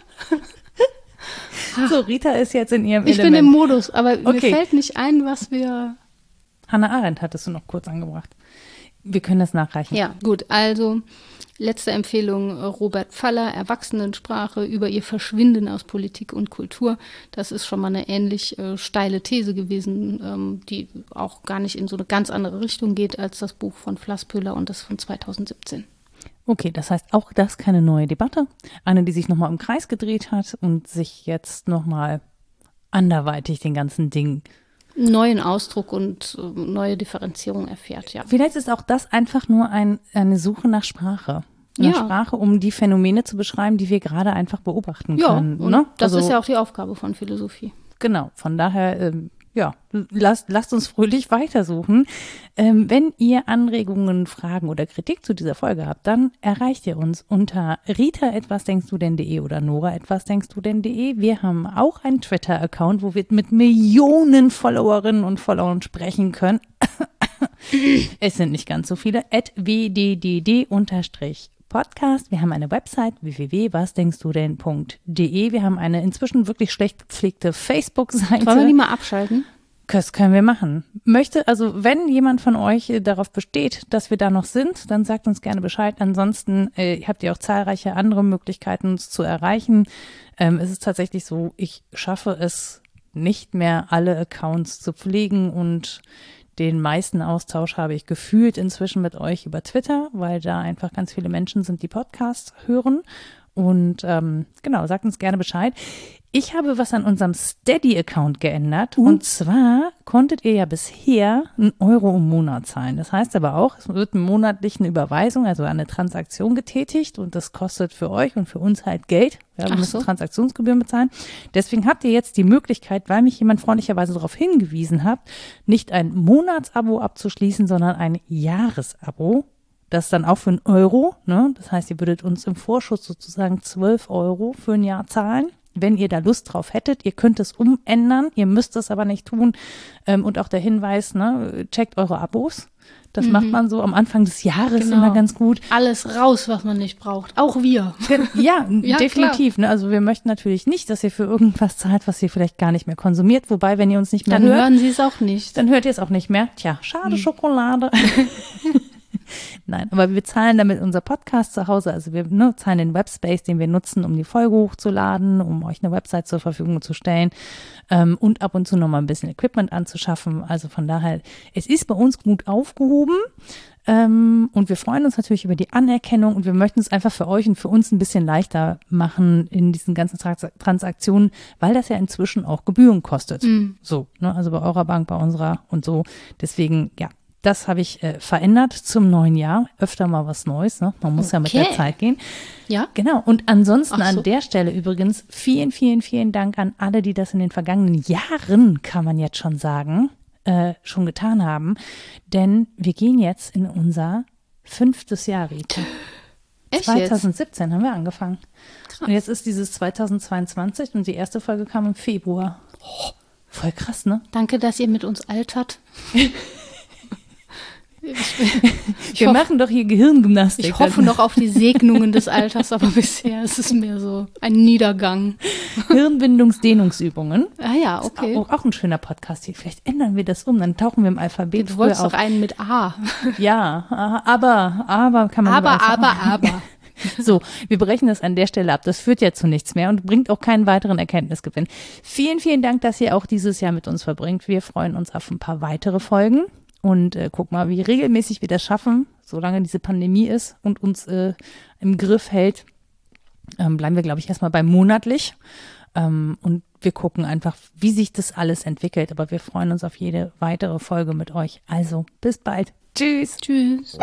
so, Rita ist jetzt in ihrem Ich bin Element. im Modus, aber mir Okay. fällt nicht ein, was wir Hannah Arendt hattest du noch kurz angebracht. Wir können das nachreichen. Ja, gut. Also letzte Empfehlung äh, Robert Pfaller, Erwachsenensprache über ihr Verschwinden aus Politik und Kultur. Das ist schon mal eine ähnlich äh, steile These gewesen, ähm, die auch gar nicht in so eine ganz andere Richtung geht als das Buch von Flasspöhler und das von 2017. Okay, das heißt auch das keine neue Debatte. Eine, die sich nochmal im Kreis gedreht hat und sich jetzt nochmal anderweitig den ganzen Ding. Neuen Ausdruck und äh, neue Differenzierung erfährt, ja. Vielleicht ist auch das einfach nur ein, eine Suche nach Sprache. Nach Ja. Sprache, um die Phänomene zu beschreiben, die wir gerade einfach beobachten Ja, können. und ne? das Also- ist ja auch die Aufgabe von Philosophie. Genau, von daher, ähm, ja, lasst, lasst uns fröhlich weitersuchen. Ähm, wenn ihr Anregungen, Fragen oder Kritik zu dieser Folge habt, dann erreicht ihr uns unter rita etwas denkst du denn.de oder nora etwas denkst du denn.de. Wir haben auch einen Twitter-Account, wo wir mit Millionen Followerinnen und Followern sprechen können. *coughs* es sind nicht ganz so viele. At wddd Podcast. Wir haben eine Website www.wasdenkstdu denn.de. Wir haben eine inzwischen wirklich schlecht gepflegte Facebook-Seite. Wollen wir die mal abschalten? Das können wir machen. Möchte, also wenn jemand von euch darauf besteht, dass wir da noch sind, dann sagt uns gerne Bescheid. Ansonsten äh, habt ihr auch zahlreiche andere Möglichkeiten, uns zu erreichen. Ähm, es ist tatsächlich so, ich schaffe es nicht mehr, alle Accounts zu pflegen und den meisten Austausch habe ich gefühlt inzwischen mit euch über Twitter, weil da einfach ganz viele Menschen sind, die Podcasts hören. Und ähm, genau, sagt uns gerne Bescheid. Ich habe was an unserem Steady-Account geändert. Und zwar konntet ihr ja bisher einen Euro im Monat zahlen. Das heißt aber auch, es wird eine monatliche Überweisung, also eine Transaktion getätigt. Und das kostet für euch und für uns halt Geld. Wir müssen so. Transaktionsgebühren bezahlen. Deswegen habt ihr jetzt die Möglichkeit, weil mich jemand freundlicherweise darauf hingewiesen hat, nicht ein Monatsabo abzuschließen, sondern ein Jahresabo. Das dann auch für einen Euro. Ne? Das heißt, ihr würdet uns im Vorschuss sozusagen 12 Euro für ein Jahr zahlen. Wenn ihr da Lust drauf hättet, ihr könnt es umändern, ihr müsst es aber nicht tun. Ähm, und auch der Hinweis, ne, checkt eure Abos. Das macht man so am Anfang des Jahres Genau. immer ganz gut. Alles raus, was man nicht braucht. Auch wir. Ja, *laughs* Ja, definitiv. Ne? Also wir möchten natürlich nicht, dass ihr für irgendwas zahlt, was ihr vielleicht gar nicht mehr konsumiert. Wobei, wenn ihr uns nicht mehr Dann hört, hören sie es auch nicht. dann hört ihr es auch nicht mehr. Tja, schade Hm. Schokolade. *laughs* Nein, aber wir zahlen damit unser Podcast zu Hause. Also wir ne, zahlen den Webspace, den wir nutzen, um die Folge hochzuladen, um euch eine Website zur Verfügung zu stellen ähm, und ab und zu nochmal ein bisschen Equipment anzuschaffen. Also von daher, es ist bei uns gut aufgehoben. Ähm, und wir freuen uns natürlich über die Anerkennung und wir möchten es einfach für euch und für uns ein bisschen leichter machen in diesen ganzen Trans Transaktionen, weil das ja inzwischen auch Gebühren kostet. So, ne, also bei eurer Bank, bei unserer und so. Deswegen, ja, das habe ich äh, verändert zum neuen Jahr. Öfter mal was Neues, ne? Man muss ja mit der Okay. Zeit gehen. Ja? Genau. Und ansonsten so. an der Stelle übrigens vielen, vielen, vielen Dank an alle, die das in den vergangenen Jahren, kann man jetzt schon sagen, äh, schon getan haben. Denn wir gehen jetzt in unser fünftes Jahr, Rita. Echt jetzt? 2017 haben wir angefangen. Und jetzt ist dieses 2022 und die erste Folge kam im Februar. Oh, voll krass, ne? Danke, dass ihr mit uns altert. *laughs* *laughs* Wir machen doch hier Gehirngymnastik. Ich hoffe noch auf die Segnungen des Alters, aber *laughs* bisher ist es mehr so ein Niedergang. *laughs* Hirnbindungsdehnungsübungen. Ah ja, okay. Auch, auch ein schöner Podcast hier. Vielleicht ändern wir das um, dann tauchen wir im Alphabet Du wolltest früher doch auf. einen mit A. Ja, aber, aber kann man Aber, aber, aber. So, wir brechen das an der Stelle ab. Das führt ja zu nichts mehr und bringt auch keinen weiteren Erkenntnisgewinn. Vielen, vielen Dank, dass ihr auch dieses Jahr mit uns verbringt. Wir freuen uns auf ein paar weitere Folgen und äh, guck mal, wie regelmäßig wir das schaffen, solange diese Pandemie ist und uns äh, im Griff hält. Ähm, bleiben wir, glaube ich, erstmal bei monatlich. Ähm, und wir gucken einfach, wie sich das alles entwickelt. Aber wir freuen uns auf jede weitere Folge mit euch. Also bis bald. Tschüss. Tschüss.